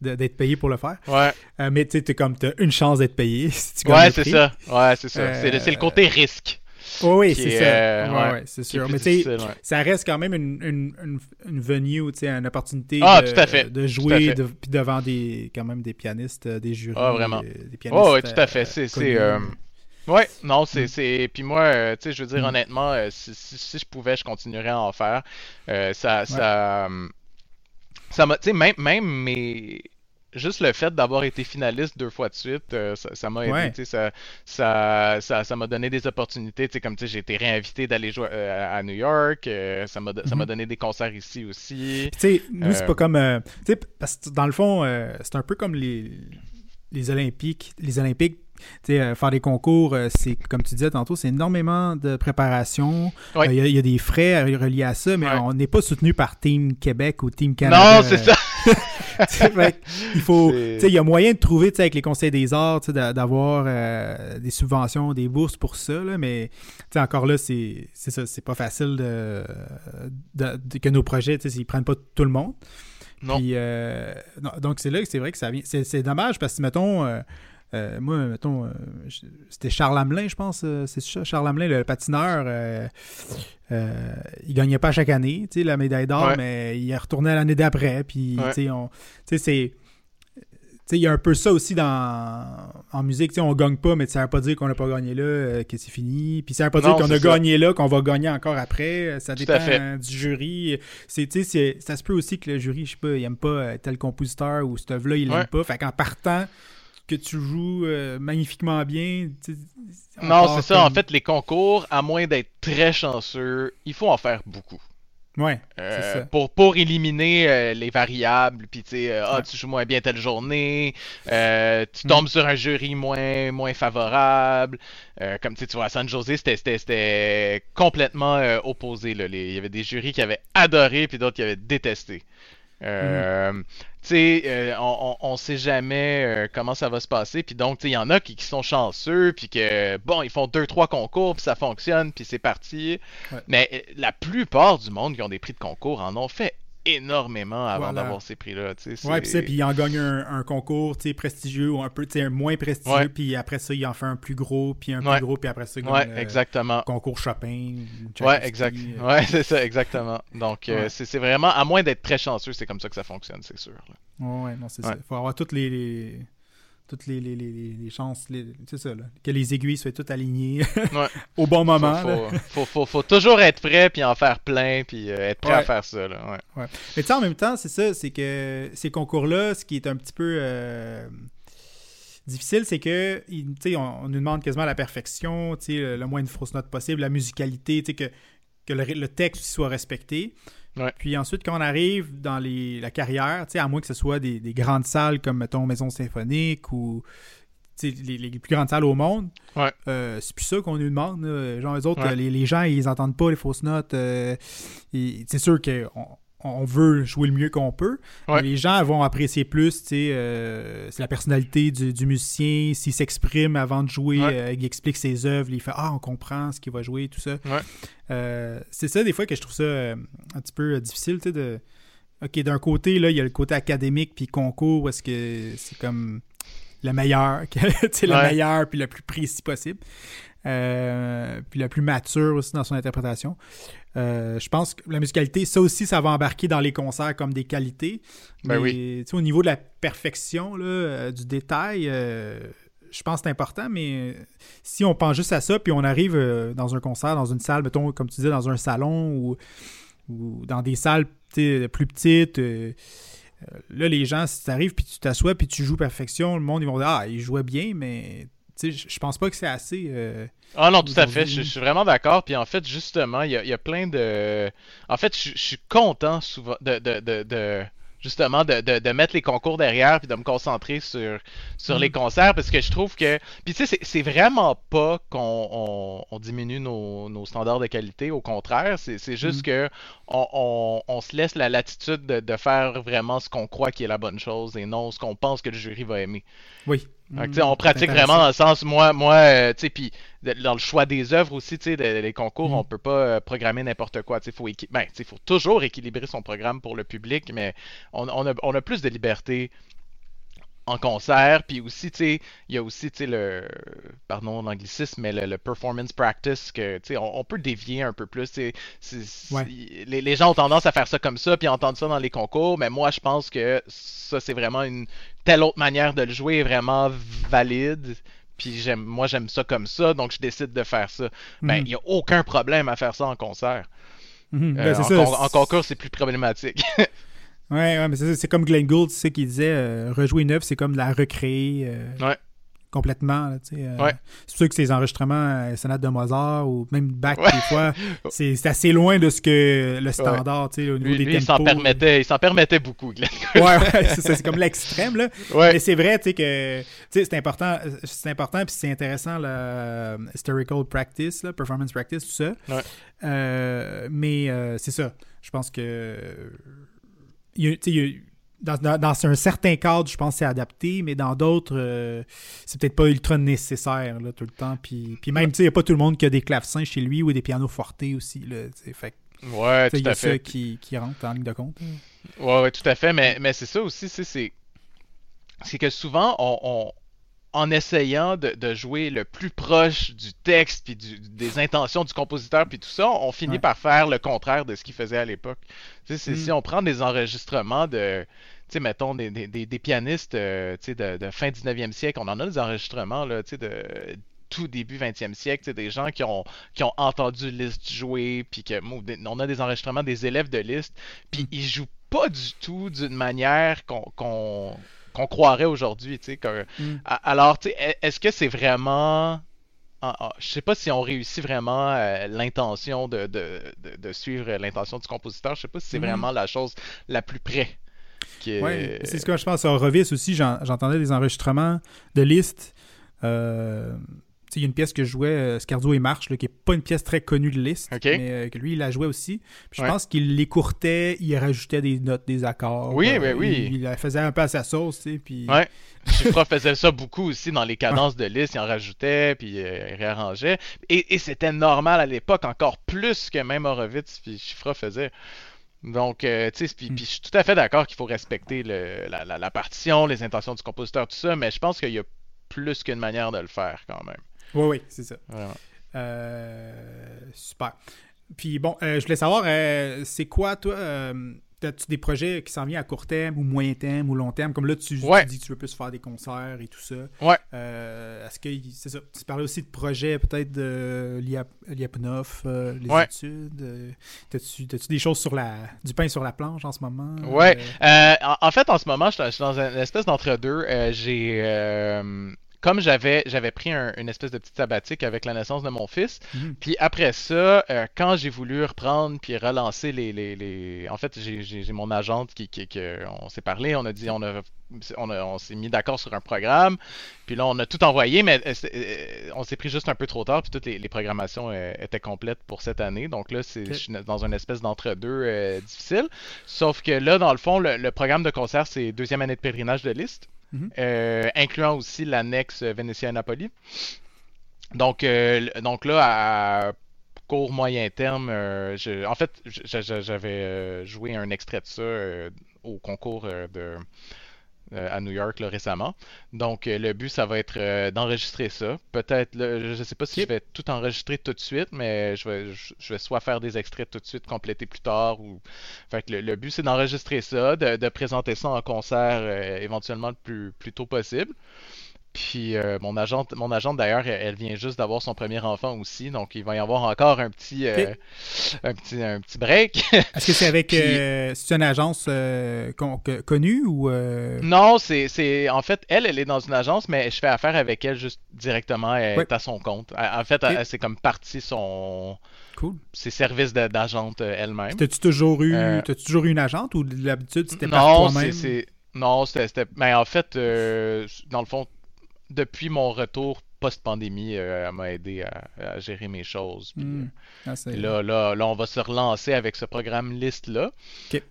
Speaker 1: d'être payé pour le faire.
Speaker 2: Ouais.
Speaker 1: Euh, mais tu sais, comme tu as une chance d'être payé. Si
Speaker 2: tu ouais, c'est ça. Ouais, c'est ça. c'est, le, côté risque.
Speaker 1: oui, c'est ça. Euh, ouais, c'est sûr. Mais tu sais, ça reste quand même une, une, une, venue, une opportunité
Speaker 2: ah,
Speaker 1: de,
Speaker 2: tout à fait.
Speaker 1: de jouer puis devant des, quand même des pianistes, des jurys.
Speaker 2: Ah, vraiment.
Speaker 1: Des pianistes,
Speaker 2: oh, oui, tout à fait. C'est, Ouais, non, c'est, mm. c'est... Puis moi, euh, tu sais, je veux dire, mm. honnêtement, euh, si, si, je pouvais, je continuerais à en faire. Euh, ça, ça, ça m'a, tu sais, même, même mes... Juste le fait d'avoir été finaliste deux fois de suite, ça, m'a aidé, tu sais, ça, ça, ça, m'a donné des opportunités, tu sais, comme, tu sais, j'ai été réinvité d'aller jouer à New York, ça m'a, ça m'a mm-hmm. donné des concerts ici aussi.
Speaker 1: Tu sais, nous, c'est pas comme, tu sais, parce que dans le fond, c'est un peu comme les, les Olympiques, les Olympiques euh, faire des concours, euh, c'est comme tu disais tantôt, c'est énormément de préparation. Euh, il y, a des frais reliés à ça, mais on n'est pas soutenu par Team Québec ou Team Canada.
Speaker 2: Non, c'est ça.
Speaker 1: il faut, il y a moyen de trouver avec les conseils des arts d'avoir des subventions, des bourses pour ça, là, mais encore là, c'est ça, c'est pas facile de, que nos projets, ils prennent pas tout le monde.
Speaker 2: Non.
Speaker 1: donc c'est là que c'est vrai que ça vient. C'est dommage parce que mettons euh, moi, mettons, euh, c'était Charles Hamelin, je pense. Euh, c'est ça, Charles Hamelin, le, patineur. il gagnait pas chaque année, tu sais, la médaille d'or, mais il est retourné l'année d'après. Puis, tu sais, c'est. il y a un peu ça aussi dans, en musique. On ne gagne pas, mais ça ne veut pas dire qu'on n'a pas gagné là, que c'est fini. Puis ça ne veut pas dire qu'on a gagné là, qu'on va gagner encore après. Ça dépend du jury. C'est, ça se peut aussi que le jury, je sais pas, il n'aime pas tel compositeur ou cette œuvre-là, il l'aime pas. Fait qu'en partant, que tu joues euh, magnifiquement bien.
Speaker 2: Non, c'est ça. En fait, les concours, à moins d'être très chanceux, il faut en faire beaucoup.
Speaker 1: Ouais,
Speaker 2: Euh,
Speaker 1: ça.
Speaker 2: pour, pour éliminer euh, les variables, puis tu sais, euh, ah,
Speaker 1: Ouais.
Speaker 2: tu joues moins bien telle journée, tu
Speaker 1: Mm.
Speaker 2: tombes sur un jury moins, moins favorable. Comme tu vois, à San Jose, c'était- complètement opposé. Là. Les- il y avait des jurys qui avaient adoré, puis d'autres qui avaient détesté. Euh,
Speaker 1: Mm.
Speaker 2: Tu sais, euh, on, on, on sait jamais euh, comment ça va se passer, puis donc, il y en a qui, qui sont chanceux, puis que, bon, ils font deux, trois concours, puis ça fonctionne, puis c'est parti.
Speaker 1: Ouais.
Speaker 2: Mais la plupart du monde qui ont des prix de concours en ont fait énormément avant
Speaker 1: Voilà.
Speaker 2: d'avoir ces prix-là.
Speaker 1: Ouais, puis ça,
Speaker 2: c'est-
Speaker 1: puis il en gagne un, un concours, tu sais, prestigieux ou un peu, tu sais, un moins prestigieux, puis après ça, il en fait un plus gros, puis un
Speaker 2: Ouais.
Speaker 1: plus gros, puis après ça, il
Speaker 2: Ouais,
Speaker 1: gagne le
Speaker 2: exactement.
Speaker 1: concours Chopin. ou
Speaker 2: Ouais, exact.
Speaker 1: euh.
Speaker 2: Ouais, c'est ça, exactement. Donc, euh, c'est vraiment, à moins d'être très chanceux, c'est comme ça que ça fonctionne, c'est sûr. là.
Speaker 1: Ouais, ouais, non, c'est ça. Il faut avoir toutes les, les- toutes les, les, les, les- chances, c'est ça, là. Que les aiguilles soient toutes alignées
Speaker 2: Ouais.
Speaker 1: au bon moment.
Speaker 2: faut, faut, faut, toujours être prêt, puis en faire plein, puis euh, être prêt à faire ça. Là. Ouais.
Speaker 1: Mais tu sais, en même temps, c'est ça, c'est que ces concours-là, ce qui est un petit peu euh, difficile, c'est que, il- tu sais, on, on nous demande quasiment la perfection, tu sais, le, le moins de fausses notes possible, la musicalité, tu sais, que, que le, le texte soit respecté.
Speaker 2: Ouais.
Speaker 1: Puis ensuite, quand on arrive dans les, la carrière, à moins que ce soit des, des grandes salles comme, mettons, Maison Symphonique ou les, les plus grandes salles au monde,
Speaker 2: Ouais.
Speaker 1: euh, c'est plus ça qu'on nous demande. là. Genre, les autres,
Speaker 2: Ouais.
Speaker 1: les, les gens, ils entendent pas les fausses notes. euh, c'est sûr qu'on on veut jouer le mieux qu'on peut.
Speaker 2: Ouais.
Speaker 1: Les gens vont apprécier plus, euh, c'est la personnalité du, du musicien, s'il s'exprime avant de jouer,
Speaker 2: Ouais.
Speaker 1: euh, il explique ses œuvres, il fait Ah, on comprend ce qu'il va jouer, tout ça.
Speaker 2: Ouais.
Speaker 1: Euh, c'est ça, des fois, que je trouve ça un petit peu difficile, tu sais, de. Ok, d'un côté, là, il y a le côté académique puis concours, où est-ce que c'est comme le meilleur, le meilleur puis le plus précis possible. Euh, puis le plus mature aussi dans son interprétation. Euh, je pense que la musicalité, ça aussi, ça va embarquer dans les concerts comme des qualités.
Speaker 2: Ben
Speaker 1: Mais, au niveau de la perfection, là, euh, du détail, je pense que c'est important, mais si on pense juste à ça, puis on arrive dans un concert, dans une salle, mettons, comme tu disais, dans un salon ou, ou dans des salles plus petites, là, les gens, si tu arrives, puis tu t'assois, puis tu joues perfection, le monde, ils vont dire Ah, il jouait bien, mais je je pense pas que c'est assez. euh,
Speaker 2: Ah non, tout à fait, je, je suis vraiment d'accord. Puis en fait, justement, il y a, il y a plein de... En fait, je, je suis content souvent de, de, de, de- justement de, de, de mettre les concours derrière puis de me concentrer sur, sur les concerts parce que je trouve que... Puis tu sais, c'est- vraiment pas qu'on on, on diminue nos, nos standards de qualité, au contraire, c'est juste
Speaker 1: Mhm.
Speaker 2: que on, on, on se laisse la latitude de, de faire vraiment ce qu'on croit qui est la bonne chose et non ce qu'on pense que le jury va aimer.
Speaker 1: Oui. Mm,
Speaker 2: on pratique vraiment dans le sens, moi, moi euh, tu sais, puis de- dans le choix des œuvres aussi, tu sais, les concours,
Speaker 1: Mm.
Speaker 2: on peut pas euh, programmer n'importe quoi. Tu sais, faut, équi- ben, faut toujours équilibrer son programme pour le public, mais on, on a, on a plus de liberté en concert, puis aussi, tu sais, il y a aussi, tu sais, le, pardon l'anglicisme, mais le, le performance practice, que, tu sais, on, on peut dévier un peu plus, tu sais, c'est- c'est-
Speaker 1: Ouais.
Speaker 2: les, les gens ont tendance à faire ça comme ça, puis entendre ça dans les concours, mais moi, je pense que ça, c'est vraiment une telle autre manière de le jouer est vraiment valide, puis j'aime, moi, j'aime ça comme ça, donc je décide de faire ça. Ben,
Speaker 1: Mhm.
Speaker 2: il y a aucun problème à faire ça en concert.
Speaker 1: Mhm.
Speaker 2: Euh,
Speaker 1: Ben, ça,
Speaker 2: en concours, c'est plus problématique.
Speaker 1: Ouais, ouais, mais c'est comme Glenn Gould, tu sais, qui disait euh, rejouer une œuvre, c'est comme la recréer euh,
Speaker 2: Ouais.
Speaker 1: complètement. là, tu sais, euh,
Speaker 2: Ouais.
Speaker 1: C'est sûr que ces enregistrements, euh, sonates de Mozart ou même Bach,
Speaker 2: Ouais.
Speaker 1: des fois, c'est c'est assez loin de ce que le standard, tu sais, au niveau
Speaker 2: Lui,
Speaker 1: des
Speaker 2: lui, il s'en permettait, il s'en permettait beaucoup, Glenn.
Speaker 1: Ouais, ouais, c'est comme l'extrême, là. Mais c'est vrai, tu sais, que tu sais, c'est important, c'est important, puis c'est intéressant, le euh, historical practice, là, performance practice, tout ça. Mais c'est ça. Je pense que. Il il dans, dans- dans un certain cadre, je pense que c'est adapté, mais dans d'autres, euh, c'est peut-être pas ultra nécessaire là, tout le temps. Puis, puis même, il n'y a pas tout le monde qui a des clavecins chez lui ou des pianos fortés aussi. Là, fait
Speaker 2: Ouais, tout
Speaker 1: y a
Speaker 2: à
Speaker 1: ça qui, qui rentre en ligne de compte.
Speaker 2: Ouais, ouais, tout à fait. Mais, mais c'est ça aussi, c'est, c'est, c'est que souvent, on, on- en essayant de, de jouer le plus proche du texte puis du- des intentions du compositeur puis tout ça, on finit
Speaker 1: Ouais.
Speaker 2: par faire le contraire de ce qu'il faisait à l'époque.
Speaker 1: Mm.
Speaker 2: si on prend des enregistrements de, tu sais, mettons des, des, des- des pianistes, euh, tu sais, de, de fin 19e siècle, on en a des enregistrements là, tu sais, de tout début 20e siècle, tu sais, des gens qui ont, qui ont entendu Liszt jouer, puis que on a des enregistrements des élèves de Liszt, puis
Speaker 1: Mm.
Speaker 2: ils jouent pas du tout d'une manière qu'on qu'on qu'on croirait aujourd'hui, tu sais. que-
Speaker 1: Mm.
Speaker 2: Alors, tu sais, est- est-ce que c'est vraiment je sais pas si on réussit vraiment euh, l'intention de, de, de, suivre l'intention du compositeur. Je sais pas si c'est mhm. vraiment la chose la plus près.
Speaker 1: Oui, c'est ce que je pense. Rovis aussi, j'entendais des enregistrements de listes. Euh, il y a une pièce que je jouais, euh, Scarzo et Marche, qui n'est pas une pièce très connue de liste, mais euh, que lui, il la jouait aussi. Puis je pense qu'il l'écourtait, il rajoutait des notes, des accords.
Speaker 2: Oui, mais ben oui.
Speaker 1: Il, la faisait un peu à sa sauce, tu sais. Puis...
Speaker 2: Ouais. Chifra faisait ça beaucoup aussi dans les cadences de liste, il en rajoutait, puis euh, il réarrangeait. Et, c'était normal à l'époque, encore plus que même Horowitz, puis Chifra faisait. Donc, tu sais, puis, hmm. je suis tout à fait d'accord qu'il faut respecter le, la, la, partition, les intentions du compositeur, tout ça, mais je pense qu'il y a plus qu'une manière de le faire quand même.
Speaker 1: Oui, oui, c'est ça. Euh, super. Puis bon, euh, je voulais savoir, euh, c'est quoi, toi, as-tu des projets qui s'en viennent à court terme ou moyen terme ou long terme? Comme là, tu, dis que tu veux plus faire des concerts et tout ça.
Speaker 2: Ouais.
Speaker 1: Est-ce que, c'est ça, tu parlais aussi de projets peut-être de l'IAPNOF, les études. T'as-tu, des choses sur la, du pain sur la planche en ce moment?
Speaker 2: Ouais. En, en, fait, en ce moment, je suis dans une espèce d'entre-deux. j'ai comme j'avais j'avais pris une espèce de petite sabbatique avec la naissance de mon fils, mhm. puis après ça, euh, quand j'ai voulu reprendre puis relancer les, les, les... en fait j'ai mon agente qui, qui, on s'est parlé, on a dit on a on, on s'est mis d'accord sur un programme, puis là on a tout envoyé, mais euh, euh, on s'est pris juste un peu trop tard, puis toutes les, programmations étaient complètes pour cette année, donc là c'est je suis dans une espèce d'entre-deux difficile, sauf que là dans le fond le, le programme de concert c'est deuxième année de pèlerinage de liste. Mhm. Euh, incluant aussi l'annexe Vénétia-Napoli. Donc, euh, donc là, à court moyen terme, euh, en fait, j'avais joué un extrait de ça au concours de à New York récemment. Donc, euh, le but, ça va être euh, d'enregistrer ça. Peut-être, je ne sais pas si je vais tout enregistrer tout de suite, mais je vais, je, vais soit faire des extraits tout de suite, compléter plus tard. Ou... Fait le, but, c'est d'enregistrer ça, de, présenter ça en concert éventuellement le plus, plus tôt possible. Puis euh, mon agente, mon agente d'ailleurs, elle vient juste d'avoir son premier enfant aussi, donc il va y avoir encore un petit, euh, un petit, un petit break.
Speaker 1: Est-ce que c'est avec, euh, c'est une agence connue ou
Speaker 2: Non, c'est, c'est, en fait, elle, elle est dans une agence, mais je fais affaire avec elle juste directement. Elle est à son compte. En fait, c'est comme partie son.
Speaker 1: Cool.
Speaker 2: Ses services d'agente elle-même.
Speaker 1: T'as-tu toujours eu, t'as toujours eu une agente ou d'habitude c'était par toi-même?
Speaker 2: c'est, Non, c'était, mais en fait, dans le fond depuis mon retour post-pandémie, euh, elle m'a aidé à, gérer mes choses. Hmm. Euh, ah, là, là, là, on va se relancer avec ce programme liste-là.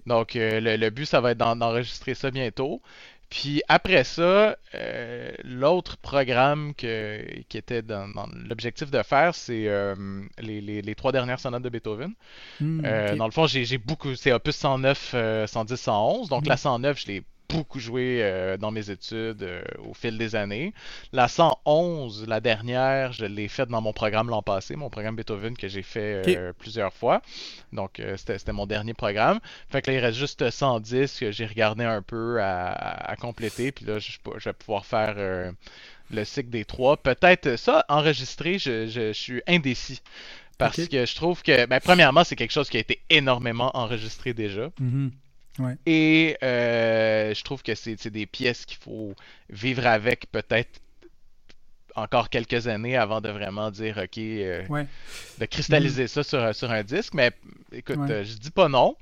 Speaker 2: Donc, euh, le, but, ça va être d'enregistrer ça bientôt. Puis après ça, l'autre programme que, qui était dans, l'objectif de faire, c'est les, trois dernières sonates de Beethoven. Hmm, dans le fond, j'ai beaucoup, c'est opus 109, 110, 111. Donc la 109, je l'ai beaucoup joué euh, dans mes études euh, au fil des années. La 111, la dernière, je l'ai faite dans mon programme l'an passé, mon programme Beethoven que j'ai fait euh, plusieurs fois. Donc, c'était mon dernier programme. Fait que là, il reste juste 110 que j'ai regardé un peu à, compléter. Puis là, je, vais pouvoir faire le cycle des trois. Peut-être ça, enregistré, je, suis indécis. Parce que je trouve que, ben, premièrement, c'est quelque chose qui a été énormément enregistré déjà. Et euh, je trouve que c'est des pièces qu'il faut vivre avec peut-être encore quelques années avant de vraiment dire OK, euh, de cristalliser ça sur, un disque. Mais écoute, euh, je dis pas non.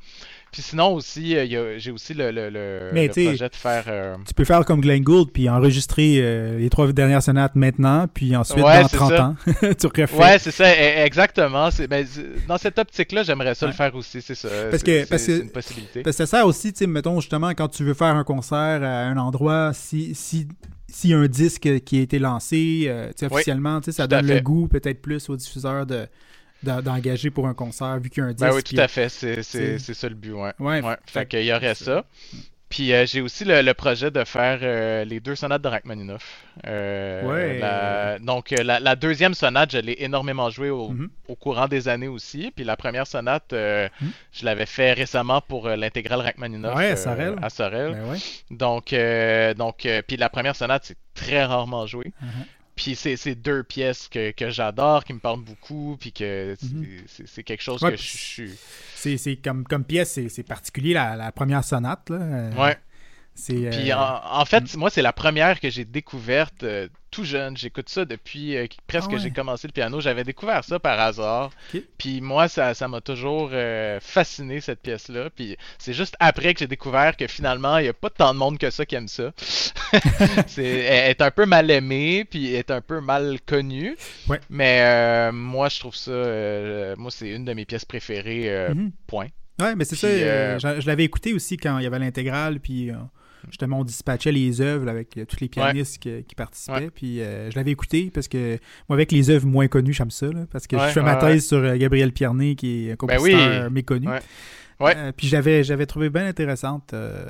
Speaker 2: Puis sinon aussi, euh, j'ai aussi le, le, le, projet de faire. Euh,
Speaker 1: tu peux faire comme Glenn Gould puis enregistrer euh, les trois dernières sonates maintenant, puis ensuite dans 30 ans, tu refais.
Speaker 2: Ouais, c'est ça, e, exactement. Ben, dans cette optique-là, j'aimerais ça le faire aussi, c'est ça.
Speaker 1: Parce que c'est une possibilité. Parce que ça sert aussi, tu sais, mettons justement quand tu veux faire un concert à un endroit, si si s'il y a un disque qui a été lancé officiellement, ça donne le goût peut-être plus aux diffuseurs de d'engager pour un concert vu qu'il y a un disque.
Speaker 2: Ben oui, tout à fait. C'est ça le but, ouais. ouais, Fait, qu'il y aurait ça. Puis euh, j'ai aussi le, projet de faire euh, les deux sonates de Rachmaninoff. Euh, ouais. donc la, deuxième sonate, je l'ai énormément joué mm-hmm. au, courant des années aussi. Puis la première sonate, mm-hmm. je l'avais fait récemment pour l'intégrale Rachmaninoff
Speaker 1: ouais, à Sorel.
Speaker 2: à Sorel.
Speaker 1: Ben
Speaker 2: donc, donc puis la première sonate, c'est très rarement joué. Mm-hmm. Puis c'est deux pièces que, j'adore, qui me parlent beaucoup, puis que c'est mhm. quelque chose que je suis.
Speaker 1: C'est comme, comme pièce, c'est particulier la, première sonate. Là.
Speaker 2: Euh, ouais.
Speaker 1: C'est,
Speaker 2: Puis
Speaker 1: euh,
Speaker 2: en, en fait,
Speaker 1: mm.
Speaker 2: moi, c'est la première que j'ai découverte euh, tout jeune. J'écoute ça depuis euh, presque
Speaker 1: Ah ouais.
Speaker 2: j'ai commencé le piano. J'avais découvert ça par hasard. Puis moi, ça, ça m'a toujours fasciné cette pièce-là. Puis c'est juste après que j'ai découvert que finalement, il n'y a pas tant de monde que ça qui aime ça. c'est, elle est un peu mal aimée, puis elle est un peu mal connue.
Speaker 1: Ouais.
Speaker 2: Mais moi, je trouve ça, moi, c'est une de mes pièces préférées.
Speaker 1: Mhm.
Speaker 2: Point.
Speaker 1: Ouais, mais c'est
Speaker 2: Puis,
Speaker 1: ça. je, je l'avais écouté aussi quand il y avait l'intégrale, puis justement, on dispatchait les œuvres avec euh, tous les pianistes qui, qui participaient.
Speaker 2: Ouais.
Speaker 1: Puis euh, je l'avais écouté parce que moi, avec les œuvres moins connues, j'aime ça. là, parce que
Speaker 2: Ouais,
Speaker 1: je fais ma thèse sur euh, Gabriel Pierné, qui est un
Speaker 2: Ben oui.
Speaker 1: compositeur méconnu.
Speaker 2: Ouais.
Speaker 1: Euh, puis j'avais j'avais trouvé bien intéressante. euh,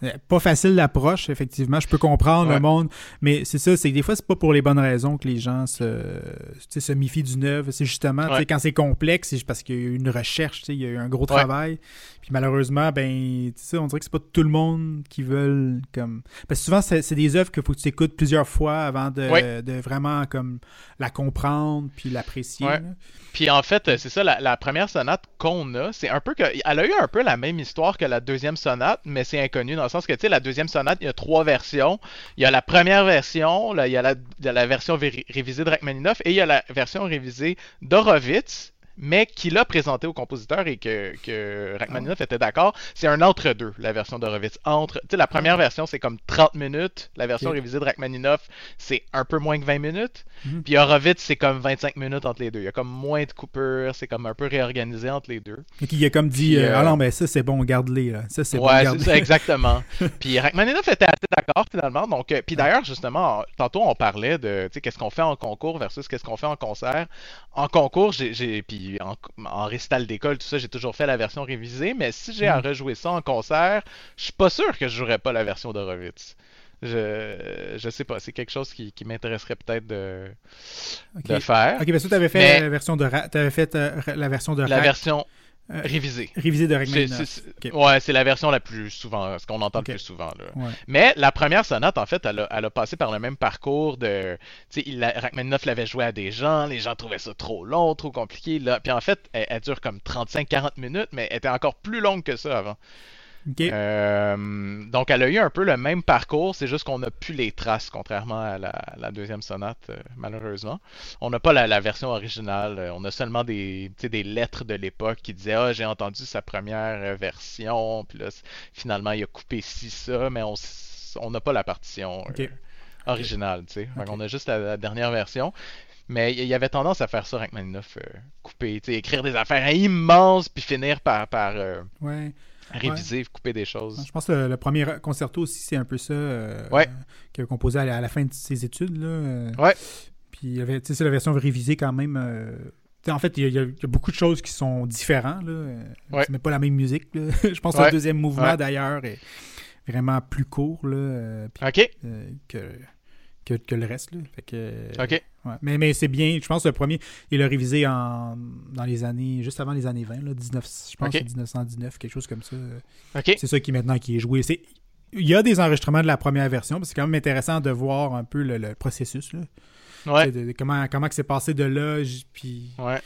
Speaker 2: Mm.
Speaker 1: Pas facile l'approche, effectivement. Je peux comprendre
Speaker 2: Ouais.
Speaker 1: le monde, mais c'est ça, c'est que des fois, c'est pas pour les bonnes raisons que les gens se, se méfient d'une œuvre. C'est justement,
Speaker 2: Ouais.
Speaker 1: quand c'est complexe, c'est parce qu'il y a eu une recherche, il y a eu un gros travail. Puis malheureusement, ben, tu sais, on dirait que c'est pas tout le monde qui veulent comme. Parce que souvent, c'est des œuvres qu'il faut que tu écoutes plusieurs fois avant de, de vraiment comme la comprendre puis l'apprécier.
Speaker 2: Ouais. Puis en fait, c'est ça, la, la première sonate qu'on a, c'est un peu que. Elle a eu un peu la même histoire que la deuxième sonate, mais c'est inconnu dans le sens que, tu sais, la deuxième sonate, il y a trois versions. Il y a la première version, là, il, y a la, version révisée de Rachmaninoff et il y a la version révisée d'Horowitz. Mais qui l'a présenté au compositeur et que, que Rachmaninoff était d'accord, c'est un entre-deux, la version d'Horowitz. Entre, tu sais, la première version, c'est comme 30 minutes. La version révisée de Rachmaninoff, c'est un peu moins que 20 minutes.
Speaker 1: Mhm.
Speaker 2: Puis Horowitz, c'est comme 25 minutes entre les deux. Il y a comme moins de coupures, c'est comme un peu réorganisé entre les deux.
Speaker 1: Et qui a comme dit,
Speaker 2: Puis,
Speaker 1: euh,
Speaker 2: euh,
Speaker 1: ah non, mais ça, c'est bon, garde-les. là. Ça, c'est bon,
Speaker 2: ouais, ça, exactement. puis Rachmaninoff était assez d'accord finalement. Donc, euh, puis d'ailleurs, justement, tantôt on parlait de, tu sais, qu'est-ce qu'on fait en concours versus qu'est-ce qu'on fait en concert. En concours, j'ai, j'ai- puis en, en récital d'école, tout ça, j'ai toujours fait la version révisée. Mais si j'ai à
Speaker 1: Mm.
Speaker 2: rejouer ça en concert, je suis pas sûr que je jouerais pas la version d'Horowitz. Je, je sais pas, c'est quelque chose qui, qui m'intéresserait peut-être de, faire.
Speaker 1: Ok, parce que tu avais fait
Speaker 2: Mais-
Speaker 1: la version de t'avais fait euh, la version de
Speaker 2: La version
Speaker 1: euh,
Speaker 2: révisée.
Speaker 1: révisée de
Speaker 2: C'est-
Speaker 1: Rachmaninoff.
Speaker 2: c'est-
Speaker 1: Ok.
Speaker 2: Ouais, c'est la version la plus souvent, ce qu'on entend le plus souvent. Là.
Speaker 1: Ouais.
Speaker 2: Mais la première sonate, en fait, elle a, elle a passé par le même parcours de. Tu sais, il l'a- Rachmaninoff l'avait joué à des gens, les gens trouvaient ça trop long, trop compliqué. Là. Puis en fait, elle, elle dure comme 35-40 minutes, mais elle était encore plus longue que ça avant. Euh, donc elle a eu un peu le même parcours, c'est juste qu'on n'a plus les traces, contrairement à la, la deuxième sonate, euh, malheureusement. On n'a pas la, la version originale, euh, on a seulement des, des lettres de l'époque qui disaient Ah, j'ai entendu sa première version, puis là, finalement, il a coupé ci, ça, mais on on n'a pas la partition euh, originale, tu sais. Qu'on a juste la, la dernière version. Mais il y avait tendance à faire ça, Rachmaninoff, euh, couper, tu sais, écrire des affaires immenses, puis finir par, par euh,
Speaker 1: Ouais.
Speaker 2: Réviser, couper des choses.
Speaker 1: Je pense que le, le premier concerto aussi, c'est un peu ça euh,
Speaker 2: Ouais.
Speaker 1: qu'il a composé à la, à la fin de ses études. Là.
Speaker 2: Ouais.
Speaker 1: Puis c'est la version révisée quand même. euh, en fait, il y, a, y y beaucoup de choses qui sont différentes. Là. euh,
Speaker 2: Ouais.
Speaker 1: Même pas la même musique. là. Je pense que le deuxième mouvement, d'ailleurs, est vraiment plus court là, puis, que, que, que le reste. Là. Fait que,
Speaker 2: ok.
Speaker 1: ouais. Mais, mais c'est bien. Je pense que le premier, il l'a révisé en, dans les années, juste avant les années 20, là, 19, je pense
Speaker 2: Ok.
Speaker 1: que c'est 1919, quelque chose comme ça.
Speaker 2: Ok.
Speaker 1: C'est ça qui maintenant qui est joué. C'est il y a des enregistrements de la première version, parce que c'est quand même intéressant de voir un peu le, le processus. Là.
Speaker 2: Ouais.
Speaker 1: De- de comment comment que c'est passé de là, puis...
Speaker 2: Ouais.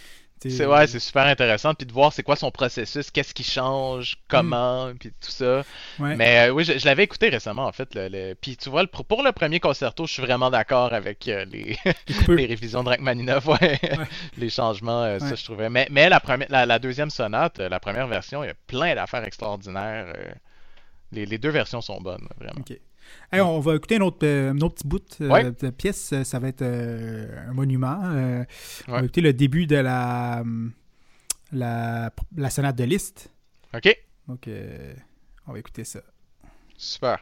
Speaker 2: C'est ouais, c'est super intéressant puis de voir c'est quoi son processus, qu'est-ce qui change, comment, puis tout ça.
Speaker 1: ouais.
Speaker 2: Mais euh, oui, je, je l'avais écouté récemment en fait. Le, le- Puis tu vois, le, pour le premier concerto, je suis vraiment d'accord avec euh, les,
Speaker 1: Les
Speaker 2: révisions de Rachmaninoff, ouais. les changements, euh, ça je trouvais. Mais, mais la, première, la, la deuxième sonate, la première version, il y a plein d'affaires extraordinaires. Les, les deux versions sont bonnes, vraiment.
Speaker 1: Hey, on va écouter un autre, euh, un autre petit bout euh,
Speaker 2: Ouais.
Speaker 1: de pièce. Euh, Ça va être euh, un monument. On va écouter le début de la, hum, la, la sonate de Liszt.
Speaker 2: Ok,
Speaker 1: Donc, on va écouter ça.
Speaker 2: super.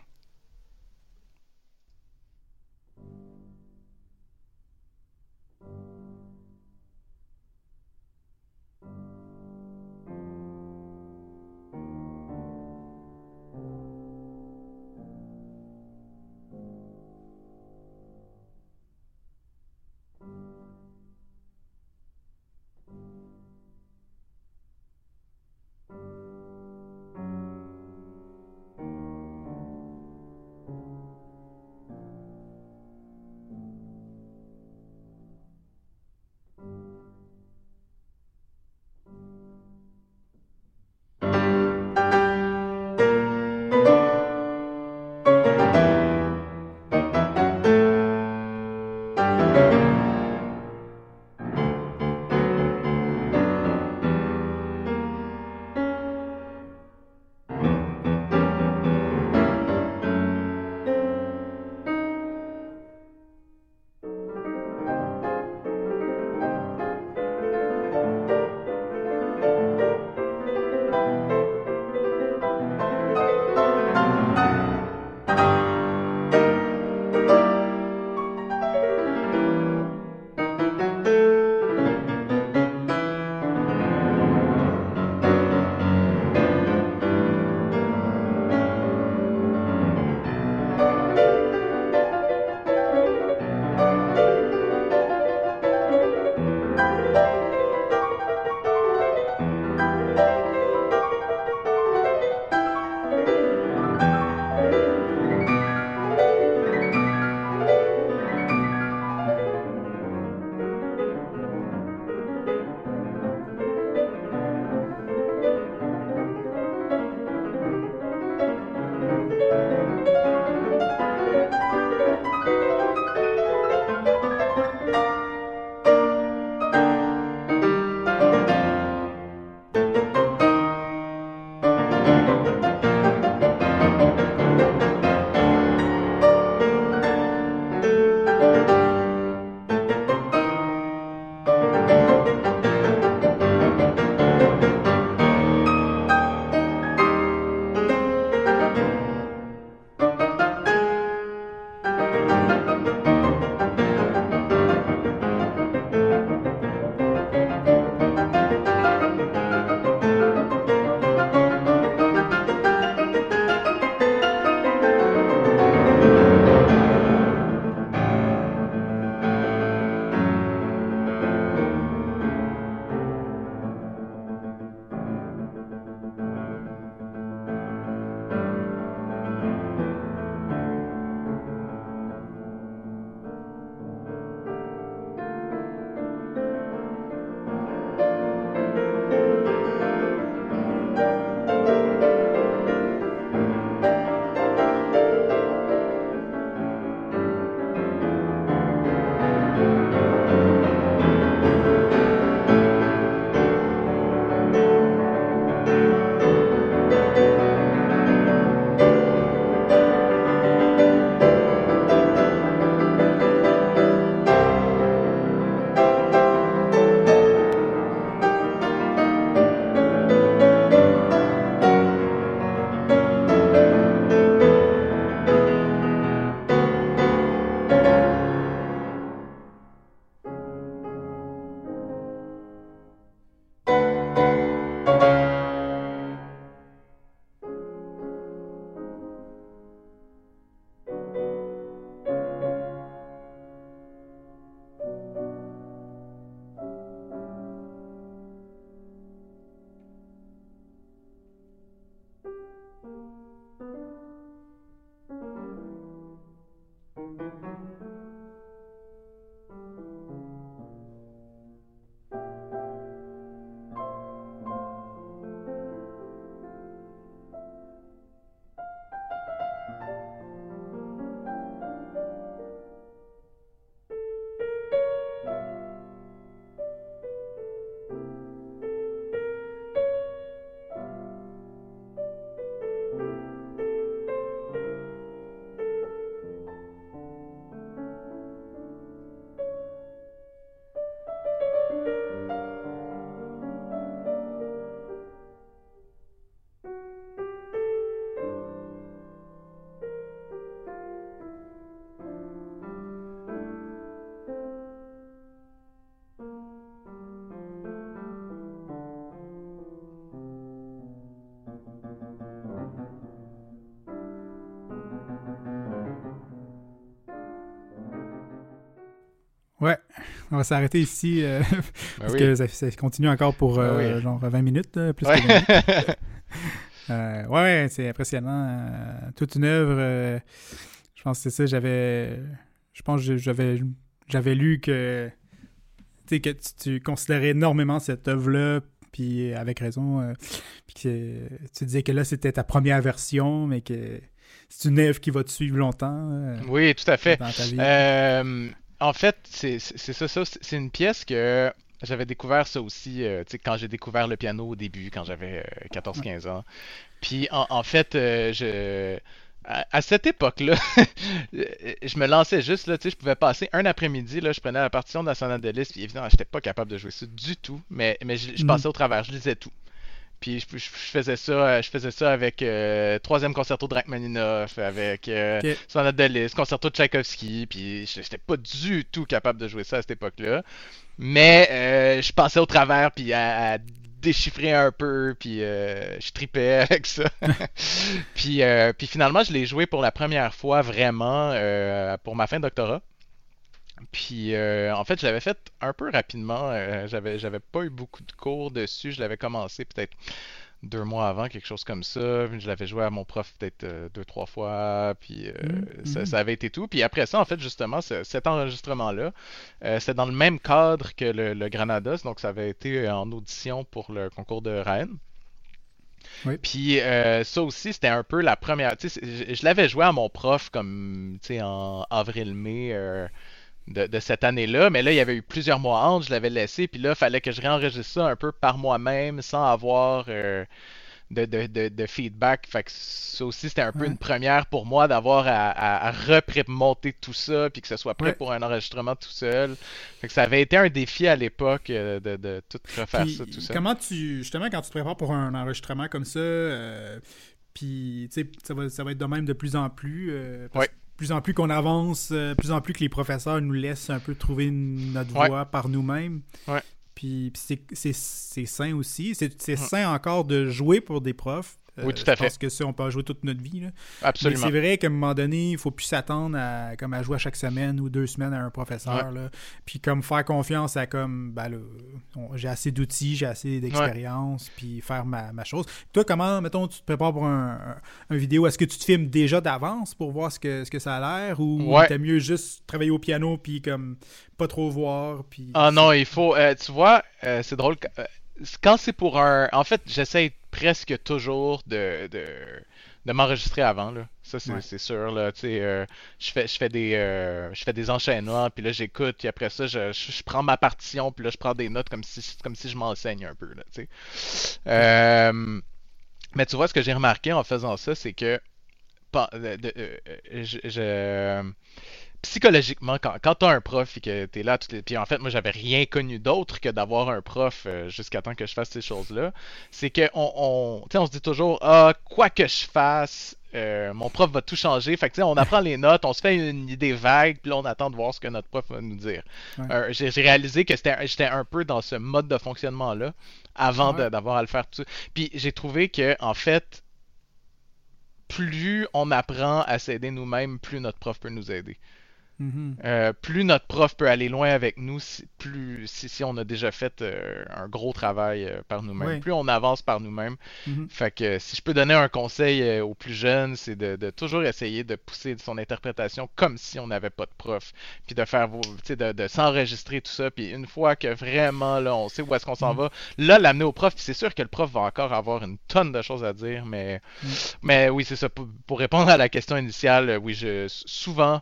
Speaker 1: On va s'arrêter ici euh,
Speaker 2: Ben
Speaker 1: parce
Speaker 2: oui.
Speaker 1: que ça, ça continue encore pour euh,
Speaker 2: Ben oui.
Speaker 1: genre 20 minutes, plus que 20 minutes. Euh, ouais, ouais, c'est impressionnant. euh, toute une œuvre. euh, je pense que c'est ça. J'avais. Je pense que j'avais j'avais lu que. Tu sais, que tu, tu considérais énormément cette œuvre-là, puis avec raison. euh, puis que tu disais que là, c'était ta première version, mais que c'est une œuvre qui va te suivre longtemps euh,
Speaker 2: Oui, tout à fait.
Speaker 1: dans ta vie.
Speaker 2: Euh, en fait, c'est ça, ça. C'est une pièce que j'avais découvert ça aussi, euh, tu sais, quand j'ai découvert le piano au début, quand j'avais euh, 14-15 ans. Puis en, en fait, euh, je, à, à cette époque-là, je me lançais juste, là, tu sais, je pouvais passer un après-midi, là, je prenais la partition de la sonate de Liszt, puis évidemment, j'étais pas capable de jouer ça du tout, mais, mais je, je
Speaker 1: Mhm.
Speaker 2: passais au travers, je lisais tout. Puis je, je- je faisais ça, euh, je faisais ça avec euh, troisième concerto de Rachmaninoff, avec euh,
Speaker 1: Ok.
Speaker 2: sonate de Liszt, concerto de Tchaïkovski, puis j'étais pas du tout capable de jouer ça à cette époque-là. Mais euh, je passais au travers, puis à, à déchiffrer un peu, puis euh, je tripais avec ça. puis, euh, puis finalement, je l'ai joué pour la première fois vraiment euh, pour ma fin de doctorat. Puis euh, en fait, je l'avais fait un peu rapidement. euh, j'avais, j'avais pas eu beaucoup de cours dessus. Je l'avais commencé peut-être deux mois avant, quelque chose comme ça. Je l'avais joué à mon prof peut-être euh, deux, trois fois. Puis euh, ça,
Speaker 1: mhm.
Speaker 2: ça avait été tout. Puis après ça, en fait, justement, ce- cet enregistrement-là, euh, c'est dans le même cadre que le, le Granados. Donc ça avait été en audition pour le concours de Rennes.
Speaker 1: Oui.
Speaker 2: Puis euh, ça aussi, c'était un peu la première. Je, je l'avais joué à mon prof comme, tu sais, en avril-mai euh, de, de cette année-là, mais là, il y avait eu plusieurs mois entre, je l'avais laissé, puis là, il fallait que je réenregistre ça un peu par moi-même sans avoir euh, de, de, de, de feedback. Fait que ça aussi, c'était un peu une première pour moi d'avoir à, à, à repré-monter tout ça, puis que ce soit prêt
Speaker 1: Ouais.
Speaker 2: pour un enregistrement tout seul. Fait que ça avait été un défi à l'époque euh, de, tout refaire
Speaker 1: Puis,
Speaker 2: ça tout seul.
Speaker 1: Comment tu. Justement, quand tu te prépares pour un enregistrement comme ça, euh, puis ça va, ça va être de même de plus en plus. euh, parce
Speaker 2: Ouais.
Speaker 1: Plus en plus qu'on avance, euh, plus en plus que les professeurs nous laissent un peu trouver notre
Speaker 2: Ouais.
Speaker 1: voie par nous-mêmes.
Speaker 2: Ouais.
Speaker 1: Puis, puis c'est- sain aussi. C'est c'est
Speaker 2: Ouais.
Speaker 1: sain encore de jouer pour des profs. Euh,
Speaker 2: Oui, tout à
Speaker 1: je
Speaker 2: fait.
Speaker 1: que ça, on peut en jouer toute notre vie. là. Mais
Speaker 2: Absolument.
Speaker 1: c'est vrai qu'à un moment donné, il faut plus s'attendre à, comme à jouer à chaque semaine ou deux semaines à un professeur. Là. Puis comme faire confiance à comme ben là, on- j'ai assez d'outils, j'ai assez d'expérience, puis faire ma, ma chose. Toi, comment, mettons, tu te prépares pour un, un, un vidéo, est-ce que tu te filmes déjà d'avance pour voir ce que, ce que ça a l'air ou
Speaker 2: Ouais.
Speaker 1: t'as mieux juste travailler au piano puis comme pas trop voir puis
Speaker 2: Ah non, il faut. euh, tu vois, euh, c'est drôle. euh, quand c'est pour un. En fait, j'essaye presque toujours de, de, de m'enregistrer avant. Là. Ça, c'est
Speaker 1: Ouais.
Speaker 2: sûr. Là. Euh, je, fais, je, fais des, euh, je fais des enchaînements, puis là, j'écoute, puis après ça, je, je, je prends ma partition, puis là, je prends des notes comme si, comme si je m'enseigne un peu. Là. Euh, mais tu vois, ce que j'ai remarqué en faisant ça, c'est que. de- je psychologiquement, quand, quand t'as un prof et que t'es là, les... puis en fait, moi, j'avais rien connu d'autre que d'avoir un prof euh, jusqu'à temps que je fasse ces choses-là, c'est que on, on, se dit toujours, ah, quoi que je fasse, euh, mon prof va tout changer. Fait que, tu sais, on apprend les notes, on se fait une idée vague, puis là, on attend de voir ce que notre prof va nous dire.
Speaker 1: Ouais.
Speaker 2: Euh, j'ai réalisé que j'étais un peu dans ce mode de fonctionnement-là avant
Speaker 1: Ouais.
Speaker 2: d'avoir à le faire tout. Puis j'ai trouvé que, en fait, plus on apprend à s'aider nous-mêmes, plus notre prof peut nous aider.
Speaker 1: Mhm.
Speaker 2: Euh, plus notre prof peut aller loin avec nous, si, plus si, si on a déjà fait euh, un gros travail euh, par nous-mêmes, plus on avance par nous-mêmes.
Speaker 1: Mhm.
Speaker 2: Fait que si je peux donner un conseil aux plus jeunes, c'est de, de toujours essayer de pousser son interprétation comme si on n'avait pas de prof, puis de faire vos, tu sais, de, de s'enregistrer tout ça, puis une fois que vraiment là, on sait où est-ce qu'on s'en
Speaker 1: Mhm.
Speaker 2: va, là l'amener au prof. Puis c'est sûr que le prof va encore avoir une tonne de choses à dire, mais mais oui c'est ça. Pour, pour répondre à la question initiale, oui je souvent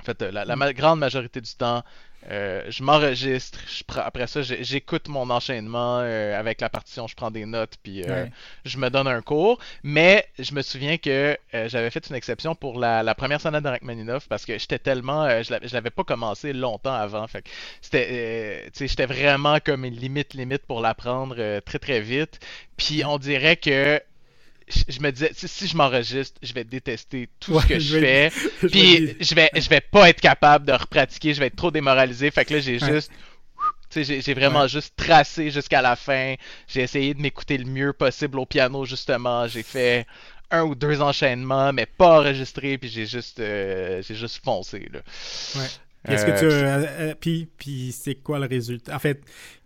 Speaker 2: en fait, euh, la, la ma- grande majorité du temps, euh, je m'enregistre. Après ça, j'écoute mon enchaînement euh, avec la partition, je prends des notes, puis euh,
Speaker 1: Ouais.
Speaker 2: je me donne un cours. Mais je me souviens que j'avais fait une exception pour la, la première sonate de Rachmaninoff parce que j'étais tellement, je l'avais pas commencé longtemps avant. Fait c'était, j'étais vraiment comme une limite limite pour l'apprendre très très vite. Puis on dirait que je me disais, si, je m'enregistre, je vais détester tout
Speaker 1: Ouais,
Speaker 2: ce que
Speaker 1: je
Speaker 2: fais.
Speaker 1: Je
Speaker 2: Puis je vais, je vais pas être capable de repratiquer, je vais être trop démoralisé. Fait que là, j'ai
Speaker 1: Ouais.
Speaker 2: juste. Tu sais, j'ai- vraiment
Speaker 1: Ouais.
Speaker 2: juste tracé jusqu'à la fin. J'ai essayé de m'écouter le mieux possible au piano, justement. J'ai fait un ou deux enchaînements, mais pas enregistrés, puis j'ai juste, euh, j'ai juste foncé, là.
Speaker 1: Ouais. Est-ce que tu euh, euh, puis puis c'est quoi le résultat? En fait,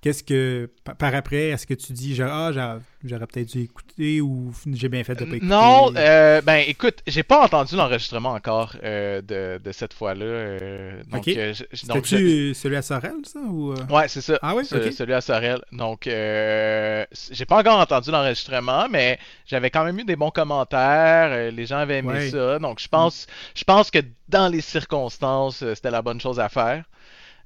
Speaker 1: qu'est-ce que par après est-ce que tu dis genre ah j'aurais peut-être dû écouter ou j'ai bien fait de pas écouter?
Speaker 2: Non, euh, ben écoute, j'ai pas entendu l'enregistrement encore de, de, cette fois-là.
Speaker 1: donc C'était-tu celui à Sorel ça ou
Speaker 2: Ouais, c'est ça.
Speaker 1: Ah oui,
Speaker 2: celui à Sorel. Donc j'ai pas encore entendu l'enregistrement, mais j'avais quand même eu des bons commentaires, les gens avaient aimé ça. Donc je pense je pense que dans les circonstances, euh, c'était la bonne chose à faire.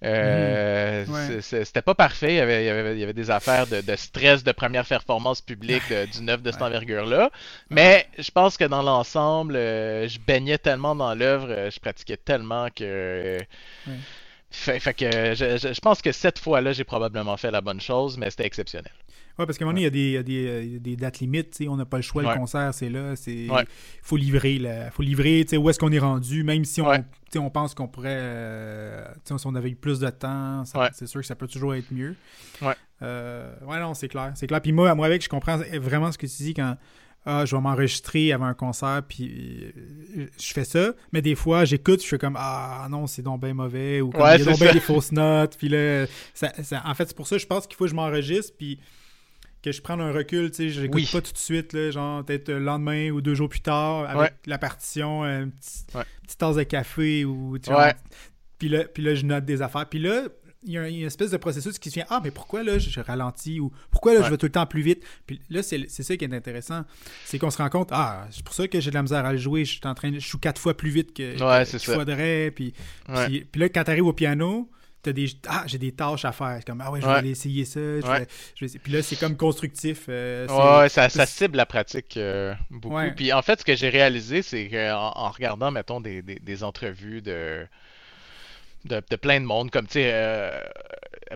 Speaker 2: Euh, mhm. C'était pas parfait. Il y avait, il y avait, des affaires de, stress de première performance publique du neuf de cette envergure-là. Mais je pense que dans l'ensemble, euh, je baignais tellement dans l'œuvre, je pratiquais tellement que. Fait, que je, pense que cette fois-là, j'ai probablement fait la bonne chose, mais c'était exceptionnel.
Speaker 1: Oui, parce qu'à un moment donné, il y a des, des, dates limites. On n'a pas le choix, le concert, c'est là. Il faut livrer. Il faut livrer où est-ce qu'on est rendu, même si on, on pense qu'on pourrait. Euh, si on avait eu plus de temps, c'est sûr que ça peut toujours être mieux.
Speaker 2: Ouais.
Speaker 1: Euh, ouais, non, c'est clair. C'est clair. Puis moi, moi, avec, je comprends vraiment ce que tu dis quand. Ah, je vais m'enregistrer avant un concert, puis euh, je fais ça. Mais des fois, j'écoute, je fais comme Ah non, c'est donc bien mauvais, ou comme il y a donc bien des fausses notes. Puis là, en fait, c'est pour ça que je pense qu'il faut que je m'enregistre, puis que je prenne un recul, tu sais, je n'écoute pas tout de suite, là, genre peut-être le lendemain ou deux jours plus tard, avec la partition, une petite tasse de café ou tu vois, puis là, puis là, je note des affaires. Puis là, il y, a une espèce de processus qui se vient Ah, mais pourquoi là je, ralentis ou pourquoi là je vais tout le temps plus vite Puis là, c'est ça qui est intéressant. C'est qu'on se rend compte Ah, c'est pour ça que j'ai de la misère à le jouer. Je suis en train je suis quatre fois plus vite que, qu'il faudrait. Puis, puis, puis, là, quand tu arrives au piano, des ah j'ai des tâches à faire. Comme ah ouais je vais aller essayer ça puis là c'est comme constructif
Speaker 2: euh, ouais ça, ça, cible la pratique euh, beaucoup. Puis en fait ce que j'ai réalisé c'est qu'en en regardant mettons des, des, entrevues de, de, plein de monde comme tu sais euh,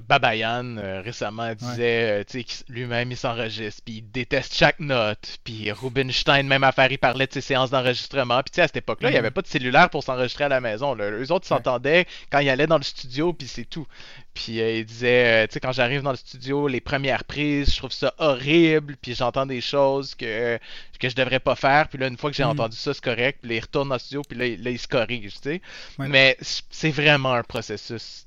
Speaker 2: Babayan récemment disait tu sais lui-même il s'enregistre puis il déteste chaque note puis Rubinstein même affaire il parlait de ses séances d'enregistrement puis tu sais à cette époque-là il n'y avait pas de cellulaire pour s'enregistrer à la maison là. eux autres s'entendaient quand ils allaient dans le studio puis c'est tout puis euh, il disait, euh, tu sais, quand j'arrive dans le studio, les premières prises, je trouve ça horrible, puis j'entends des choses que, que je devrais pas faire, puis là, une fois que j'ai mm. entendu ça, c'est correct, puis là, il retourne dans le studio, puis là, là il se corrige, tu sais. Mais c'est vraiment un processus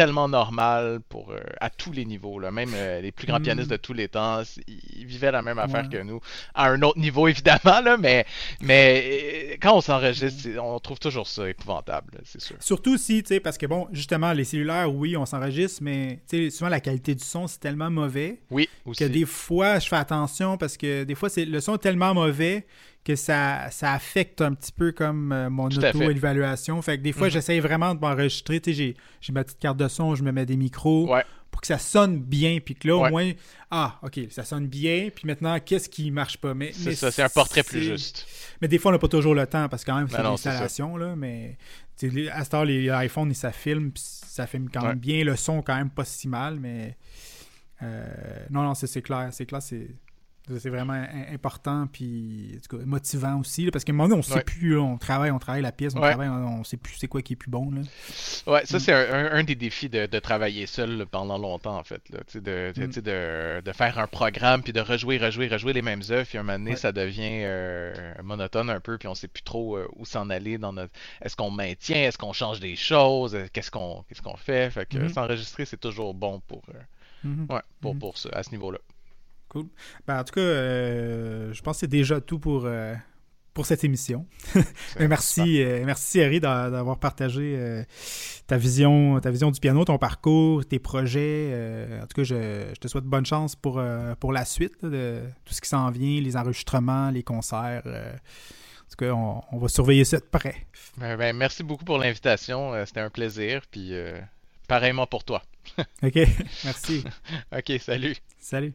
Speaker 2: tellement normal pour euh, à tous les niveaux là. même euh, les plus grands pianistes mm. de tous les temps ils vivaient la même affaire que nous à un autre niveau évidemment là mais mais euh, quand on s'enregistre on trouve toujours ça épouvantable c'est sûr
Speaker 1: surtout si tu sais parce que bon justement les cellulaires oui on s'enregistre mais souvent la qualité du son c'est tellement mauvais
Speaker 2: oui
Speaker 1: que des fois je fais attention parce que des fois c'est le son est tellement mauvais que ça, ça affecte un petit peu comme euh, mon auto-évaluation. Fait que des fois, mhm. j'essaye vraiment de m'enregistrer. J'ai, j'ai ma petite carte de son, je me mets des micros pour que ça sonne bien. Puis que là, au moins, ah, OK, ça sonne bien. Puis maintenant, qu'est-ce qui marche pas? Mais,
Speaker 2: c'est ça, c'est un portrait plus juste.
Speaker 1: Mais des fois, on n'a pas toujours le temps parce que quand même, c'est une installation. Là, mais à ce temps, les iPhones, ça filme. Puis ça filme quand même bien. Le son, quand même, pas si mal. Mais euh, non, non, c'est clair. C'est clair, c'est c'est vraiment important, puis motivant aussi, parce qu'à un moment donné, on ne sait plus, on travaille, on travaille la pièce, on travaille, on, ne sait plus c'est quoi qui est plus bon. Là.
Speaker 2: Ouais, ça, mm. c'est un, des défis de, travailler seul pendant longtemps, en fait. Là, de, mm. de, de, faire un programme, puis de rejouer, rejouer, rejouer les mêmes œuvres, puis un moment donné, ça devient euh, monotone un peu, puis on ne sait plus trop euh, où s'en aller dans notre. Est-ce qu'on maintient, est-ce qu'on change des choses, qu'est-ce qu'on qu'est-ce qu'on fait. Fait que mm-hmm. s'enregistrer, c'est toujours bon pour, euh, mm-hmm. ouais, pour, mm-hmm. pour ça, à ce niveau-là.
Speaker 1: Cool. Ben, en tout cas, euh, je pense que c'est déjà tout pour, euh, pour cette émission. merci, euh, merci Harry d'avoir partagé ta vision, ta vision du piano, ton parcours, tes projets. en tout cas, je, te souhaite bonne chance pour, pour la suite de tout ce qui s'en vient, les enregistrements, les concerts. en tout cas, on, va surveiller ça de près.
Speaker 2: Ben, ben, merci beaucoup pour l'invitation. C'était un plaisir. Puis pareillement pour toi.
Speaker 1: OK, merci.
Speaker 2: OK, salut.
Speaker 1: Salut.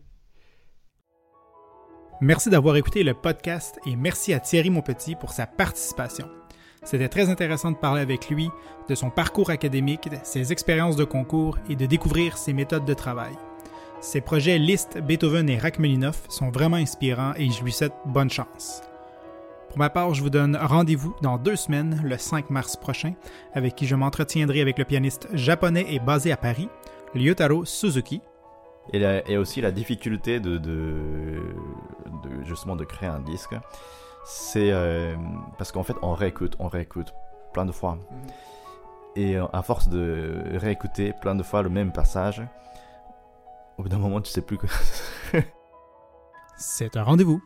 Speaker 1: Merci d'avoir écouté le podcast et merci à Thierry Monpetit pour sa participation. C'était très intéressant de parler avec lui de son parcours académique, ses expériences de concours et de découvrir ses méthodes de travail. Ses projets Liszt, Beethoven et Rachmaninoff sont vraiment inspirants et je lui souhaite bonne chance. Pour ma part, je vous donne rendez-vous dans deux semaines, le 5 mars prochain, avec qui je m'entretiendrai avec le pianiste japonais et basé à Paris, Lyotaro Suzuki,
Speaker 3: et, aussi la difficulté de, de, justement de créer un disque, c'est euh, parce qu'en fait on réécoute, on réécoute plein de fois. Et euh, à force de réécouter plein de fois le même passage, au bout d'un moment, tu sais plus que.
Speaker 1: C'est un rendez-vous.